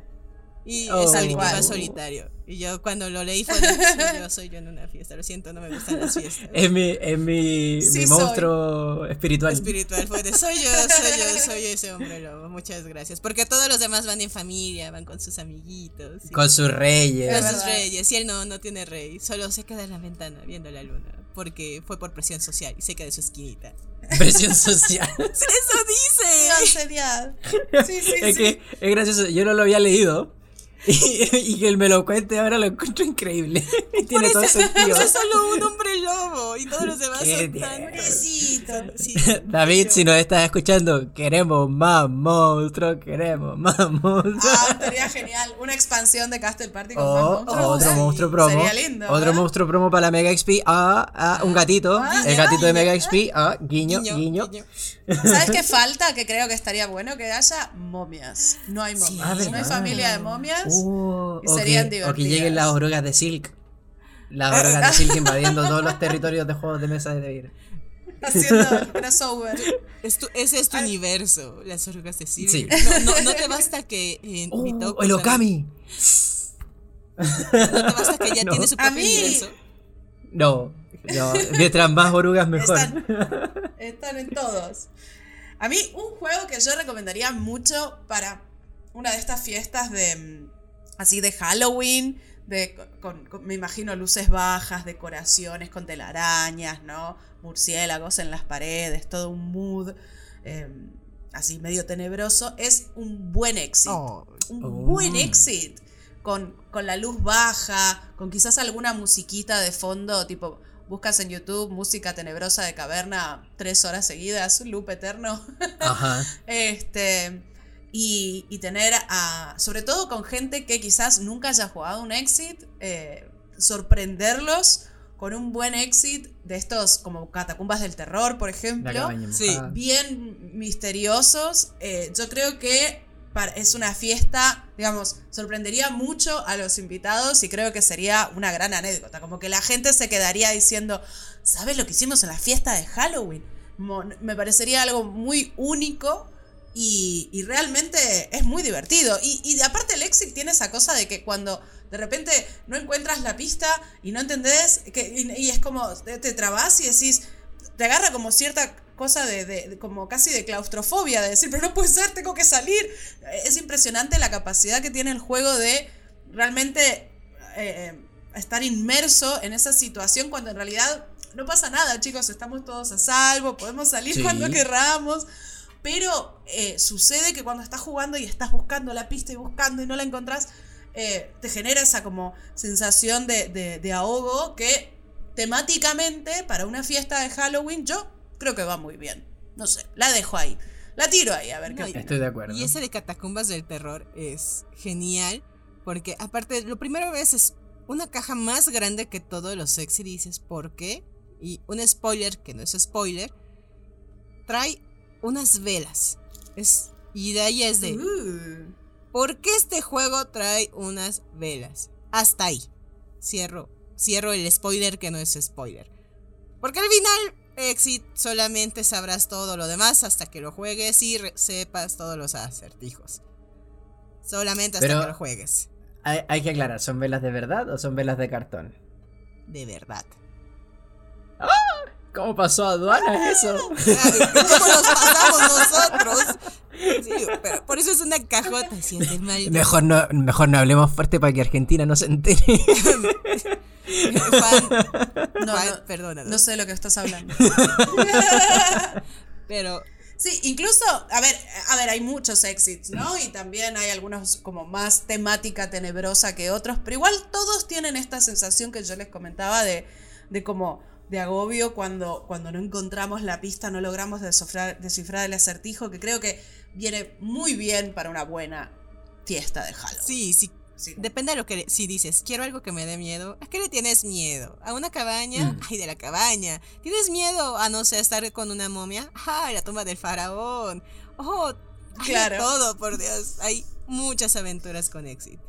Y Oh. es alguien que va solitario. Y yo cuando lo leí fue de, soy yo, soy yo en una fiesta, lo siento, no me gustan las fiestas. Es mi, es mi, Sí mi soy. monstruo espiritual. espiritual fue de soy yo, soy yo, soy ese hombre lobo. Muchas gracias. Porque todos los demás van en familia, van con sus amiguitos. Con sus con reyes. Es sus reyes. Y él no, no tiene rey. Solo se queda en la ventana viendo la luna. Porque fue por presión social y se queda en su esquinita. Presión social. ¡Eso dice! Sí, sí, es sí. que es gracioso. Yo no lo había leído. Y, que él me lo cuente ahora lo encuentro increíble. Tiene todo Ese- sentido. es solo un hombre lobo. Y todos los demás son tan. Sí, David, si nos estás escuchando, queremos más monstruos, queremos más monstruos. Ah, estaría genial. Una expansión de Castle Party con más O monstruos. otro Sí, monstruo promo. sería lindo, otro ¿eh? monstruo promo para la Mega XP. Ah, ah, un gatito. Ah, el gatito de Mega XP. Ah, guiño, guiño. guiño, guiño. ¿Sabes qué falta? Que creo que estaría bueno que haya momias. No hay momias. Ah, no hay ¿verdad? familia de momias. Uh, Y o, serían que, o que divertidas. lleguen las orugas de Silk. Las orugas de Silk invadiendo todos los territorios de juegos de mesa de David. Haciendo crossover. Es tu- ese es tu universo, las orugas de. Sí. No, no, no te basta que en Uh, el Okami. No te basta que ya No. tiene su propio universo. No, no, mientras más orugas mejor. Están, están en todos. A mí, un juego que yo recomendaría mucho para una de estas fiestas de. Así de Halloween. De, con, con- me imagino luces bajas, decoraciones con telarañas, ¿no? Murciélagos en las paredes, todo un mood eh, así medio tenebroso. Es un buen exit. Oh, un Oh. buen exit. Con, con la luz baja, con quizás alguna musiquita de fondo, tipo, buscas en YouTube música tenebrosa de caverna tres horas seguidas, un loop eterno. Ajá. este. Y, y tener a, sobre todo con gente que quizás nunca haya jugado un exit, eh, sorprenderlos con un buen exit de estos como catacumbas del terror, por ejemplo, Sí. bien misteriosos. Eh, yo creo que es una fiesta, digamos, sorprendería mucho a los invitados y creo que sería una gran anécdota. Como que la gente se quedaría diciendo, ¿sabes lo que hicimos en la fiesta de Halloween? Mo- Me parecería algo muy único y, y realmente es muy divertido. Y, y aparte el exit tiene esa cosa de que cuando de repente no encuentras la pista y no entendés, que, y, y es como te, te trabas y decís, te agarra como cierta cosa de, de- de- como casi de claustrofobia, de decir, pero no puede ser, tengo que salir. Es impresionante la capacidad que tiene el juego de realmente eh, estar inmerso en esa situación cuando en realidad no pasa nada, chicos, estamos todos a salvo, podemos salir Sí. cuando querramos. Pero eh, sucede que cuando estás jugando y estás buscando la pista y buscando y no la encontrás, eh, te genera esa como sensación de, de- de ahogo que temáticamente para una fiesta de Halloween yo creo que va muy bien. No sé, la dejo ahí. La tiro ahí, a ver qué No, opina. Estoy de acuerdo. Y ese de Catacumbas del Terror es genial. Porque aparte, lo primero ves es una caja más grande que todos los sexy. Dices, ¿por qué? Y un spoiler, que no es spoiler, trae unas velas. Es, y de ahí es de, Uh, ¿por qué este juego trae unas velas? Hasta ahí. Cierro, cierro el spoiler que no es spoiler. Porque al final, Exit, solamente sabrás todo lo demás hasta que lo juegues y sepas todos los acertijos. Solamente hasta Pero- que lo juegues. Hay, hay que aclarar, ¿son velas de verdad o son velas de cartón? De verdad. ¿Cómo pasó aduana eso? Ay, ¿Cómo nos pasamos nosotros? Sí, pero por eso es una cajota. Mejor no, mejor no hablemos fuerte para que Argentina no se entere. Juan, no, Juan, no, perdónanos. no sé de lo que estás hablando. Pero Sí, incluso, a ver, a ver, hay muchos exits, ¿no? Y también hay algunos como más temática tenebrosa que otros, pero igual todos tienen esta sensación que yo les comentaba de, de como de agobio cuando, cuando no encontramos la pista, no logramos descifrar, descifrar el acertijo, que creo que viene muy bien para una buena fiesta de Halloween. sí, sí. Sí. Depende de lo que. Si dices, quiero algo que me dé miedo, ¿a qué le tienes miedo? ¿A una cabaña? Mm. Ay, de la cabaña. ¿Tienes miedo a, no sé, estar con una momia? Ay, la tumba del faraón. Oh, hay Claro. todo, por Dios. Hay muchas aventuras con Exit.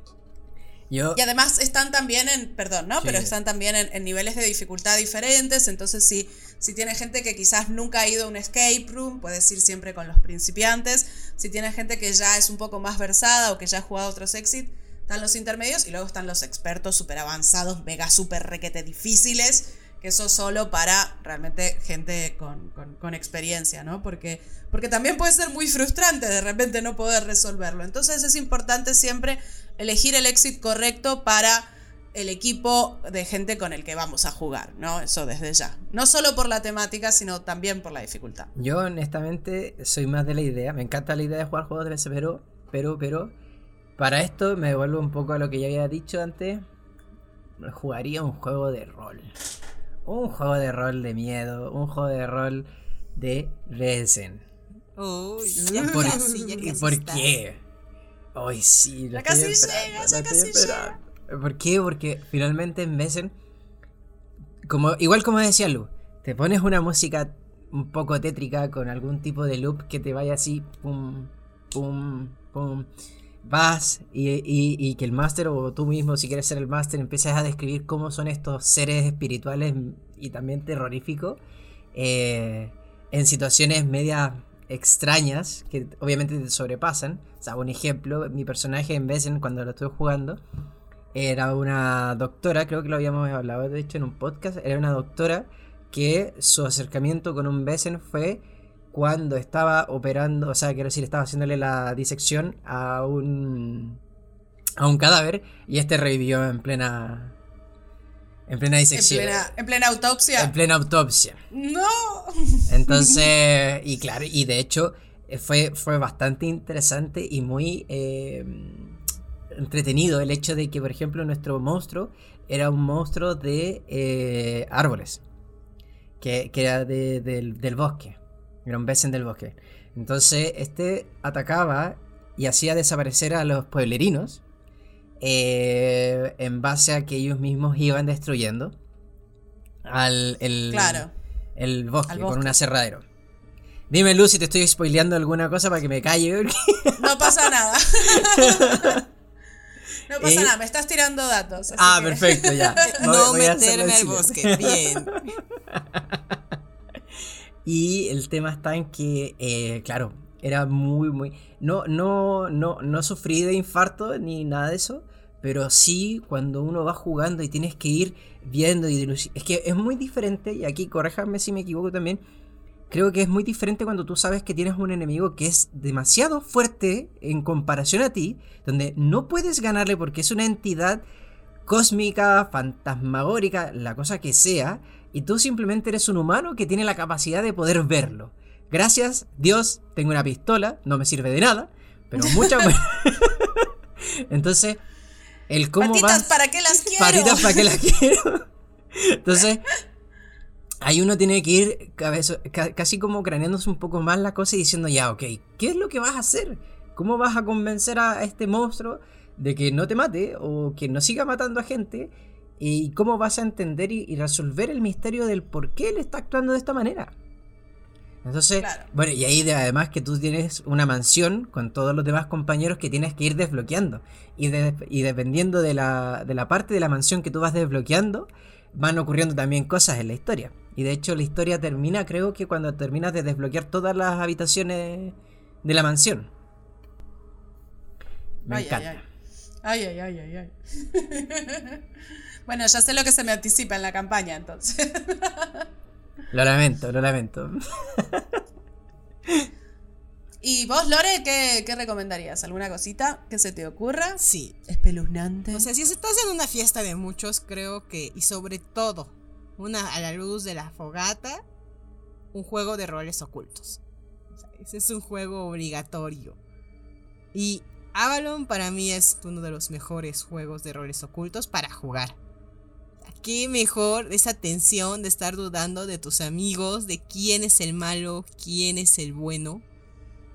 Yo, Y además están también en, perdón, ¿no? Sí. Pero están también en, en niveles de dificultad diferentes. Entonces, si, si tiene gente que quizás nunca ha ido a un escape room, puedes ir siempre con los principiantes. Si tiene gente que ya es un poco más versada o que ya ha jugado otros exit, están los intermedios y luego están los expertos súper avanzados, mega súper requete difíciles. Eso solo para realmente gente con, con- con experiencia, ¿no? Porque, porque también puede ser muy frustrante de repente no poder resolverlo. Entonces es importante siempre elegir el exit correcto para el equipo de gente con el que vamos a jugar, ¿no? Eso desde ya. No solo por la temática, sino también por la dificultad. yo honestamente soy más de la idea. Me encanta la idea de jugar juegos de mesa, pero, pero, pero. Para esto me devuelvo un poco a lo que ya había dicho antes. Jugaría un juego de rol. Un juego de rol de miedo. Un juego de rol de Resen. Uy, ya ¿Por, casi, ya casi ¿por qué? Ay, sí, lo Ya estoy casi llega, ya casi esperando. ¿Por qué? Porque finalmente en Besen, como, igual como decía Lu, te pones una música un poco tétrica con algún tipo de loop que te vaya así, pum, pum, pum. Vas y, y- que el máster o tú mismo, si quieres ser el máster, empieces a describir cómo son estos seres espirituales y también terroríficos eh, en situaciones medias extrañas que obviamente te sobrepasan. O sea, un ejemplo, mi personaje en Besen cuando lo estuve jugando era una doctora, creo que lo habíamos hablado de hecho en un podcast, era una doctora que su acercamiento con un Besen fue cuando estaba operando, o sea, quiero decir, estaba haciéndole la disección a un a un cadáver y este revivió en plena en plena En disección. plena, en plena autopsia. en plena autopsia. ¡No! Entonces, y claro, y de hecho eh, fue, fue bastante interesante y muy eh, entretenido el hecho de que, por ejemplo, nuestro monstruo era un monstruo de eh, árboles, que, que era de- del, del bosque, era un Besen del bosque. Entonces, este atacaba y hacía desaparecer a los pueblerinos eh, en base a que ellos mismos iban destruyendo al el, Claro. el bosque, Al con un aserradero. Dime, Lucy, te estoy spoileando alguna cosa para que me calle. porque- No pasa nada. no pasa Eh. nada, me estás tirando datos. ah, que- perfecto, ya. Voy- no voy meterme en al bosque. Bien. Y el tema está en que, eh, claro, era muy, muy... No, no, no, no sufrí de infarto ni nada de eso, pero sí cuando uno va jugando y tienes que ir viendo y diluci- Es que es muy diferente, y aquí corréjame si me equivoco también, creo que es muy diferente cuando tú sabes que tienes un enemigo que es demasiado fuerte en comparación a ti, donde no puedes ganarle porque es una entidad cósmica, fantasmagórica, la cosa que sea, y tú simplemente eres un humano que tiene la capacidad de poder verlo. Gracias, Dios, tengo una pistola, no me sirve de nada, pero mucha... Entonces, el cómo Patitas, vas... ¿para qué las quiero? Paritas para que las quiero. Entonces, ahí uno tiene que ir cabeza- ca- casi como craneándose un poco más la cosa y diciendo, ya, ok, ¿qué es lo que vas a hacer? ¿Cómo vas a convencer a este monstruo de que no te mate o que no siga matando a gente? ¿Y cómo vas a entender y, y resolver el misterio del por qué él está actuando de esta manera? Entonces, Claro. bueno, y ahí de, además que tú tienes una mansión con todos los demás compañeros que tienes que ir desbloqueando. Y, de- y dependiendo de la, de la parte de la mansión que tú vas desbloqueando, van ocurriendo también cosas en la historia. Y de hecho la historia termina, creo que cuando terminas de desbloquear todas las habitaciones de la mansión. Me Ay, encanta. Ay, ay, ay, ay, ay. bueno, ya sé lo que se me anticipa en la campaña, entonces. Lo lamento, lo lamento. ¿Y vos, Lore, qué, qué recomendarías? ¿Alguna cosita que se te ocurra? Sí. Espeluznante. O sea, si estás en una fiesta de muchos, creo que, y sobre todo, una a la luz de la fogata, un juego de roles ocultos. O sea, ese es un juego obligatorio. Y Avalon para mí es uno de los mejores juegos de roles ocultos para jugar. Qué mejor esa tensión de estar dudando de tus amigos, de quién es el malo, quién es el bueno.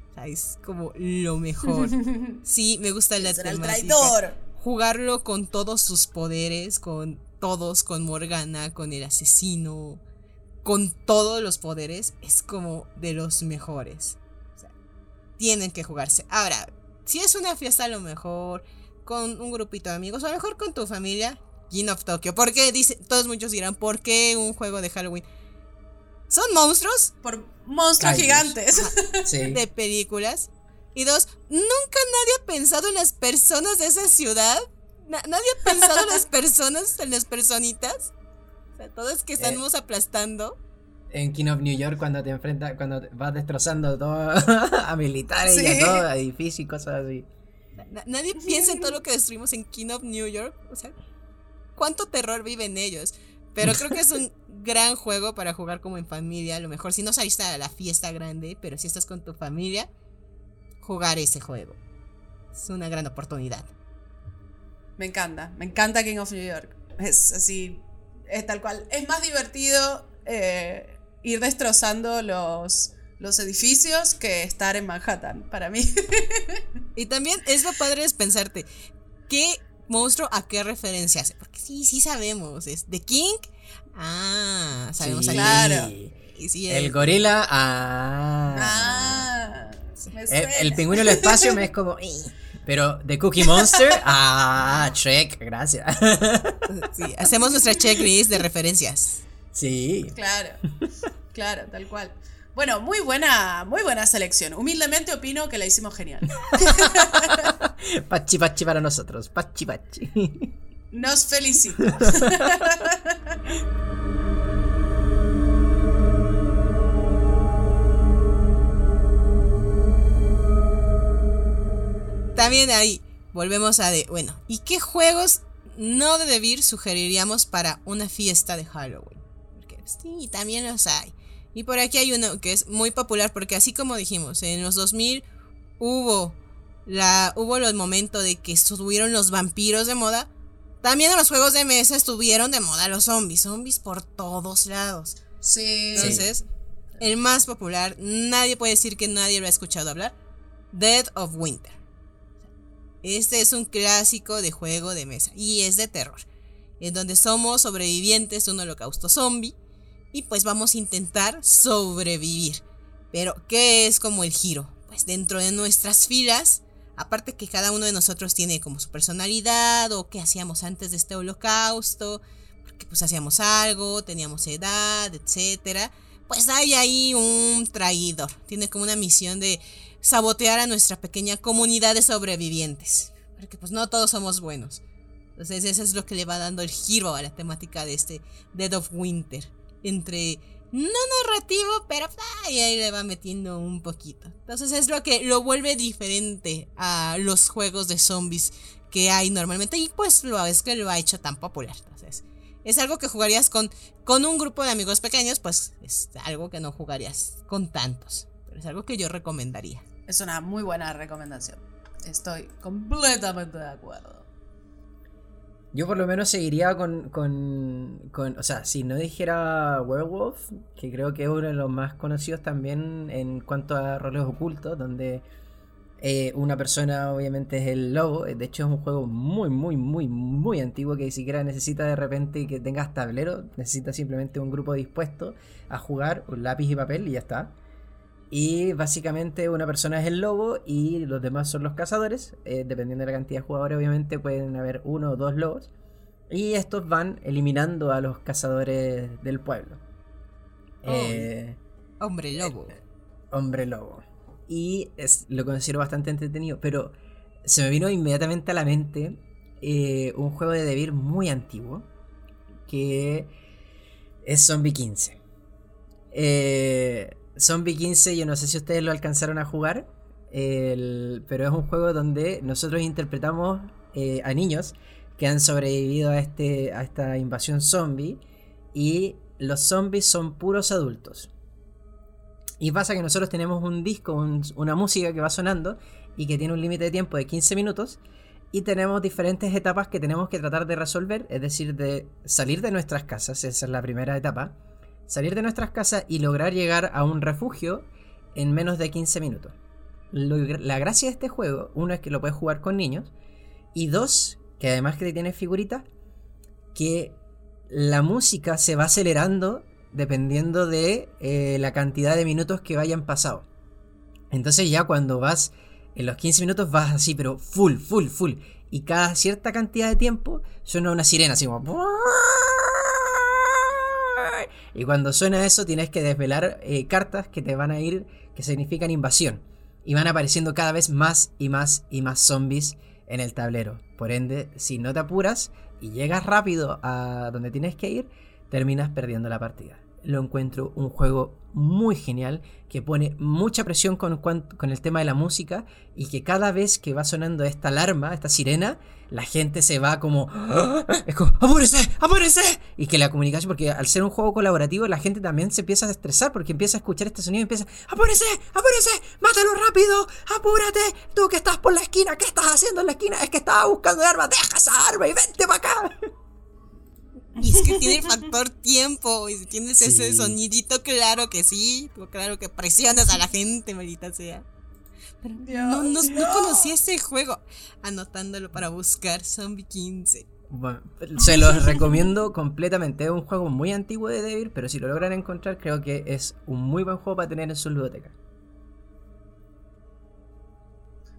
O sea, es como lo mejor. Sí, me gusta la el traidor. jugarlo con todos sus poderes, con todos, con Morgana, con el asesino, con todos los poderes, es como de los mejores. O sea, tienen que jugarse. Ahora, si es una fiesta a lo mejor con un grupito de amigos, o a lo mejor con tu familia, King of Tokyo. Porque dice, todos muchos dirán, ¿por qué un juego de Halloween? Son monstruos Por monstruos gigantes. Sí. de películas. Y dos, nunca nadie ha pensado en las personas de esa ciudad. Na- nadie ha pensado en las personas, en las personitas. O sea, todos que estamos aplastando. En King of New York cuando te enfrentas, cuando te vas destrozando todo a militares y a todo, a edificios y cosas así. Na- nadie piensa en todo lo que destruimos en King of New York. O sea, cuánto terror vive en ellos. Pero creo que es un gran juego para jugar como en familia. A lo mejor si no saliste a la fiesta grande, pero si estás con tu familia, jugar ese juego. Es una gran oportunidad. Me encanta, me encanta King of New York. Es así, es tal cual. Es más divertido eh, ir destrozando los, los edificios que estar en Manhattan, para mí. Y también es lo padre es pensarte, ¿qué monstruo a qué referencia hace? Porque sí, sí sabemos, es The King. Ah, sabemos Sí. a Claro. Y sí, El el- gorila, ah. ah, me El, suena. el pingüino del espacio me es como. "Eh". Pero The Cookie Monster, ah, Shrek, gracias. sí, hacemos nuestra checklist de referencias. Sí. Claro, claro, tal cual. Bueno, muy buena, muy buena selección. Humildemente opino que la hicimos genial. Pachi pachi para nosotros, pachi pachi. Nos felicito. También ahí volvemos a de, bueno, ¿y qué juegos no de Debir sugeriríamos para una fiesta de Halloween? Porque sí, también los hay. Y por aquí hay uno que es muy popular porque así como dijimos, en los 2000 hubo la hubo los momentos de que estuvieron los vampiros de moda. También en los juegos de mesa estuvieron de moda los zombies, zombies por todos lados. Sí. Entonces, el más popular, nadie puede decir que nadie lo ha escuchado hablar. Dead of Winter. Este es un clásico de juego de mesa y es de terror, en donde somos sobrevivientes de un holocausto zombie y pues vamos a intentar sobrevivir. Pero, ¿qué es como el giro? Pues dentro de nuestras filas, aparte que cada uno de nosotros tiene como su personalidad o qué hacíamos antes de este holocausto, porque pues hacíamos algo, teníamos edad, etcétera, pues hay ahí un traidor, tiene como una misión de sabotear a nuestra pequeña comunidad de sobrevivientes, porque pues no todos somos buenos. Entonces eso es lo que le va dando el giro a la temática de este Dead of Winter, entre no narrativo, pero ahí le va metiendo un poquito. Entonces es lo que lo vuelve diferente a los juegos de zombies que hay normalmente y pues lo es que lo ha hecho tan popular. Entonces es algo que jugarías con, con un grupo de amigos pequeños, pues es algo que no jugarías con tantos. Pero es algo que yo recomendaría. Es una muy buena recomendación. Estoy completamente de acuerdo. Yo por lo menos seguiría con, con, con, O sea, si no dijera Werewolf, que creo que es uno de los más conocidos también en cuanto a roles ocultos, donde eh, una persona obviamente es el lobo. De hecho es un juego muy, muy, muy, muy antiguo que ni siquiera necesita de repente que tengas tablero. Necesita simplemente un grupo dispuesto a jugar, un lápiz y papel y ya está. Y básicamente una persona es el lobo y los demás son los cazadores. Eh, dependiendo de la cantidad de jugadores, obviamente pueden haber uno o dos lobos. Y estos van eliminando a los cazadores del pueblo. Oh, eh, hombre lobo. Eh, hombre lobo. Y es, lo considero bastante entretenido. Pero se me vino inmediatamente a la mente un juego de Devir muy antiguo. Que es Zombie 15. Eh, Zombie 15, yo no sé si ustedes lo alcanzaron a jugar, pero es un juego donde nosotros interpretamos eh, a niños que han sobrevivido a, este, a esta invasión zombie y los zombies son puros adultos. Y pasa que nosotros tenemos un disco, una música que va sonando y que tiene un límite de tiempo de 15 minutos y tenemos diferentes etapas que tenemos que tratar de resolver, es decir, de salir de nuestras casas, esa es la primera etapa salir de nuestras casas y lograr llegar a un refugio en menos de 15 minutos. la gracia de este juego, uno es que lo puedes jugar con niños, y dos, que además que tiene figuritas, que la música se va acelerando dependiendo de eh, la cantidad de minutos que vayan pasado. Entonces ya cuando vas en los 15 minutos vas así, pero full, full, full. Y cada cierta cantidad de tiempo suena una sirena así como... Y cuando suena eso tienes que desvelar eh, cartas que te van a ir, que significan invasión. Y van apareciendo cada vez más y más y más zombies en el tablero. Por ende, si no te apuras y llegas rápido a donde tienes que ir, terminas perdiendo la partida. Lo encuentro un juego muy genial que pone mucha presión con, con, el tema de la música y que cada vez que va sonando esta alarma, esta sirena, la gente se va como, ¡Ah! ¡apúrese! ¡apúrese! Y que la comunicación, porque al ser un juego colaborativo, la gente también se empieza a estresar porque empieza a escuchar este sonido y empieza, ¡apúrese! ¡apúrese! ¡mátalo rápido! ¡apúrate! Tú que estás por la esquina, ¿qué estás haciendo en la esquina? Es que estaba buscando el arma, deja esa arma y vente para acá. Y es que tiene factor tiempo. Y si tienes ese sonidito, claro que sí. Claro que presionas a la gente, maldita sea. Pero no, no, conocí ese juego. Anotándolo para buscar Zombie 15. Bueno, se los recomiendo completamente. Es un juego muy antiguo de Devil, pero si lo logran encontrar, creo que es un muy buen juego para tener en su ludoteca.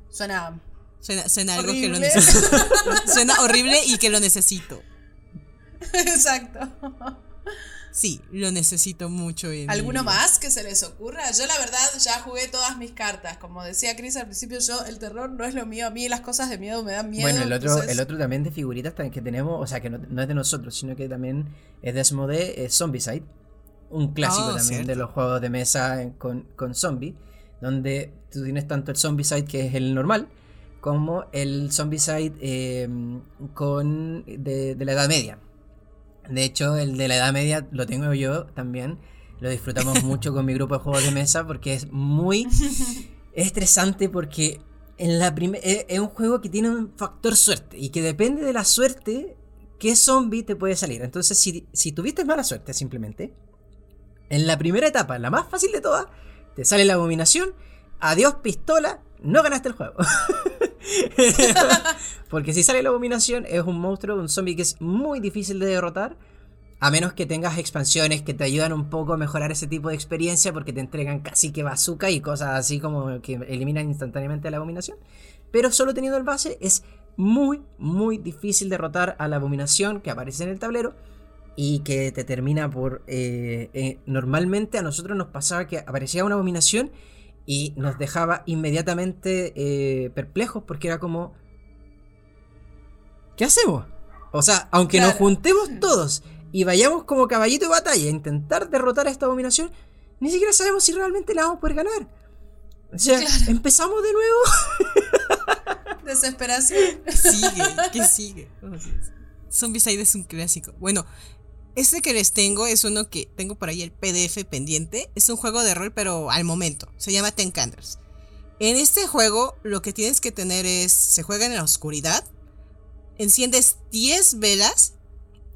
Suena. Suena, algo que lo necesito. suena horrible y que lo necesito. Exacto. Sí, lo necesito mucho. ¿Alguno más que se les ocurra? Yo la verdad ya jugué todas mis cartas. Como decía Chris al principio, yo el terror no es lo mío. A mí las cosas de miedo me dan miedo. Bueno, el otro, el otro también de figuritas que tenemos, o sea, que no, es de nosotros, sino que también es de Asmodee, es Zombicide. Un clásico oh, también de los juegos de mesa con, con zombie. Donde tú tienes tanto el Zombicide que es el normal, como el Zombicide eh, con de la Edad Media de hecho, el de la Edad Media lo tengo yo también. Lo disfrutamos mucho con mi grupo de juegos de mesa porque es muy estresante porque en la e, es un juego que tiene un factor suerte y que depende de la suerte qué zombie te puede salir. Entonces, si, si tuviste mala suerte simplemente, en la primera etapa, la más fácil de todas, te sale la abominación, adiós pistola, no ganaste el juego. Porque si sale la abominación, es un monstruo, un zombie que es muy difícil de derrotar. A menos que tengas expansiones que te ayudan un poco a mejorar ese tipo de experiencia porque te entregan casi que bazooka y cosas así como que eliminan instantáneamente la abominación. Pero solo teniendo el base es muy, muy difícil derrotar a la abominación que aparece en el tablero y que te termina por... eh, eh, normalmente a nosotros nos pasaba que aparecía una abominación y nos dejaba inmediatamente eh, perplejos porque era como... ¿Qué hacemos? O sea, aunque nos juntemos todos y vayamos como caballito de batalla a intentar derrotar a esta abominación, ni siquiera sabemos si realmente la vamos a poder ganar. O sea, Claro. empezamos de nuevo. Desesperación. Sigue, ¿qué sigue? Oh, Dios. Zombicide es un clásico. Bueno, este que les tengo es uno que tengo por ahí el PDF pendiente. Es un juego de rol, pero al momento. Se llama Ten Candles. En este juego, lo que tienes que tener es. Se juega en la oscuridad. Enciendes 10 velas.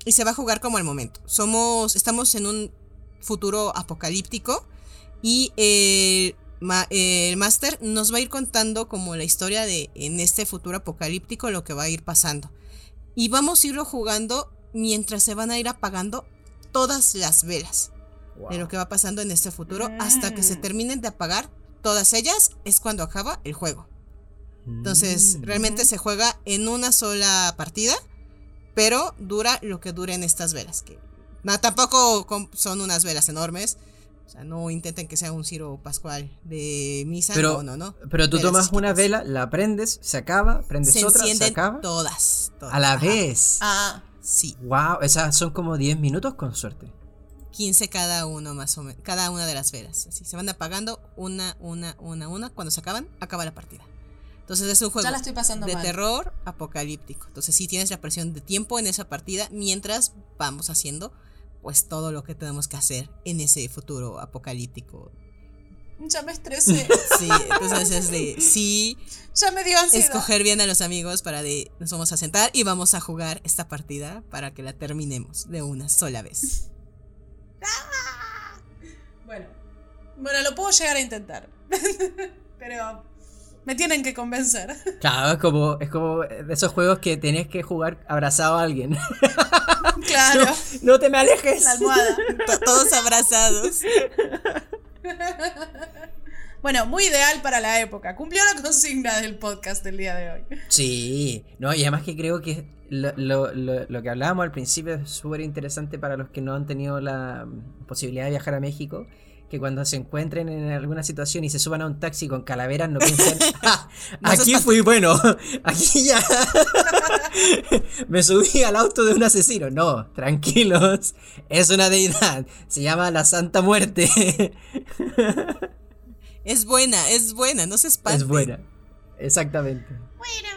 Y se va a jugar como al momento. Somos. Estamos en un futuro apocalíptico. Y el, ma- el máster nos va a ir contando como la historia de en este futuro apocalíptico lo que va a ir pasando. Y vamos a irlo jugando mientras se van a ir apagando todas las velas de lo que va pasando en este futuro hasta que se Mm. terminen de apagar todas ellas es cuando acaba el juego. Entonces, Mm. realmente se juega en una sola partida, pero dura lo que duren estas velas. Que no, tampoco son unas velas enormes. O sea, no intenten que sea un Ciro Pascual de misa. Pero- no, no, no. Pero tú Velas tomas una vela, la prendes, se acaba, prendes Se otra, se acaba. todas, todas. A la Ajá, vez. Ah, Sí, Wow, esas son como 10 minutos con suerte. 15 cada uno más o menos. Cada una de las velas. Así, se van apagando una, una, una, una. Cuando se acaban, acaba la partida. Entonces es un juego ya la estoy pasando de mal. terror apocalíptico. Entonces sí tienes la presión de tiempo en esa partida mientras vamos haciendo pues todo lo que tenemos que hacer en ese futuro apocalíptico. Ya me estresé. Sí, entonces es de sí ya me dio ansiedad. escoger bien a los amigos para de nos vamos a sentar y vamos a jugar esta partida para que la terminemos de una sola vez. Bueno, bueno, lo puedo llegar a intentar. Pero me tienen que convencer. Claro, es como, es como de esos juegos que tenés que jugar abrazado a alguien. Claro, no te me alejes. la almohada. To- Todos abrazados. Bueno, muy ideal para la época. Cumplió la consigna del podcast del día de hoy. Sí, no, y además que creo que lo, lo- lo- lo que hablábamos al principio es súper interesante para los que no han tenido la posibilidad de viajar a México. Que cuando se encuentren en alguna situación y se suban a un taxi con calaveras, no piensen, "Ah, aquí fui bueno, aquí ya me subí al auto de un asesino. No, tranquilos, es una deidad, se llama la Santa Muerte. Es buena, es buena, no se espanten. es buena, exactamente. Bueno,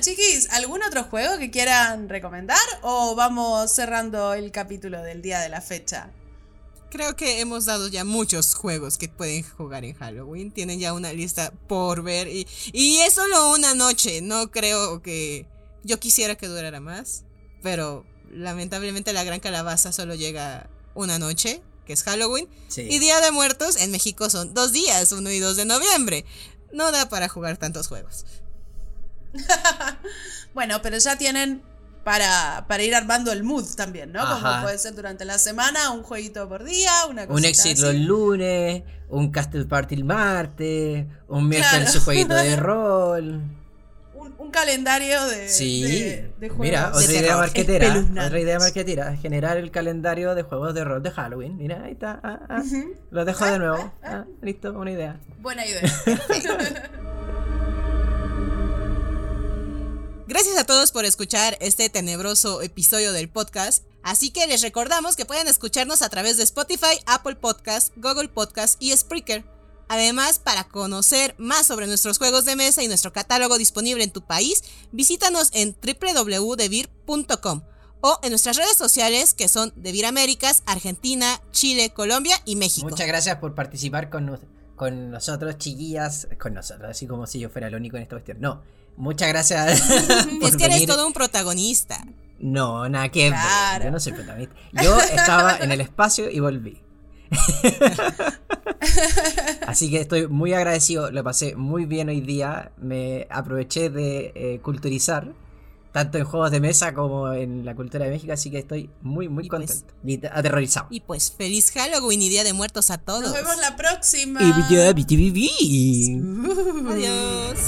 chiquis, ¿algún otro juego que quieran recomendar? ¿O vamos cerrando el capítulo del día de la fecha? Creo que hemos dado ya muchos juegos que pueden jugar en Halloween. Tienen ya una lista por ver. Y, y es solo una noche. No creo que. Yo quisiera que durara más. Pero lamentablemente la gran calabaza solo llega una noche, que es Halloween. Sí. Y Día de Muertos en México son dos días, 1 y 2 de noviembre. No da para jugar tantos juegos. Bueno, pero ya tienen para, para ir armando el mood también, ¿no? Ajá. Como puede ser durante la semana, un jueguito por día, una cosa Un éxito el lunes, un Castle Party el martes, un miércoles Claro. su jueguito de rol. Un, un calendario de, Sí, de, de juegos. mira, de otra idea terror. marquetera. Otra idea marquetera, generar el calendario de juegos de rol de Halloween. Mira, ahí está. ah, ah. Lo dejo de nuevo. Ah, listo, una idea. Buena idea. Gracias a todos por escuchar este tenebroso episodio del podcast. Así que les recordamos que pueden escucharnos a través de Spotify, Apple Podcast, Google Podcast y Spreaker. Además, para conocer más sobre nuestros juegos de mesa y nuestro catálogo disponible en tu país, visítanos en www.devir.com o en nuestras redes sociales que son Devir Américas, Argentina, Chile, Colombia y México. Muchas gracias por participar con, nos- con nosotros, chiquillas. Con nosotros, así como si yo fuera el único en esta cuestión. No, muchas gracias. por es que eres venir. todo un protagonista. No, nada que ver. Claro. Yo no soy protagonista. Yo estaba en el espacio y volví. Así que estoy muy agradecido, lo pasé muy bien hoy día, me aproveché de eh, culturizar, tanto en juegos de mesa como en la cultura de México, así que estoy muy, muy Y pues- contento y aterrorizado. Y pues feliz Halloween y Día de Muertos a todos. Nos vemos la próxima. Y- Adiós.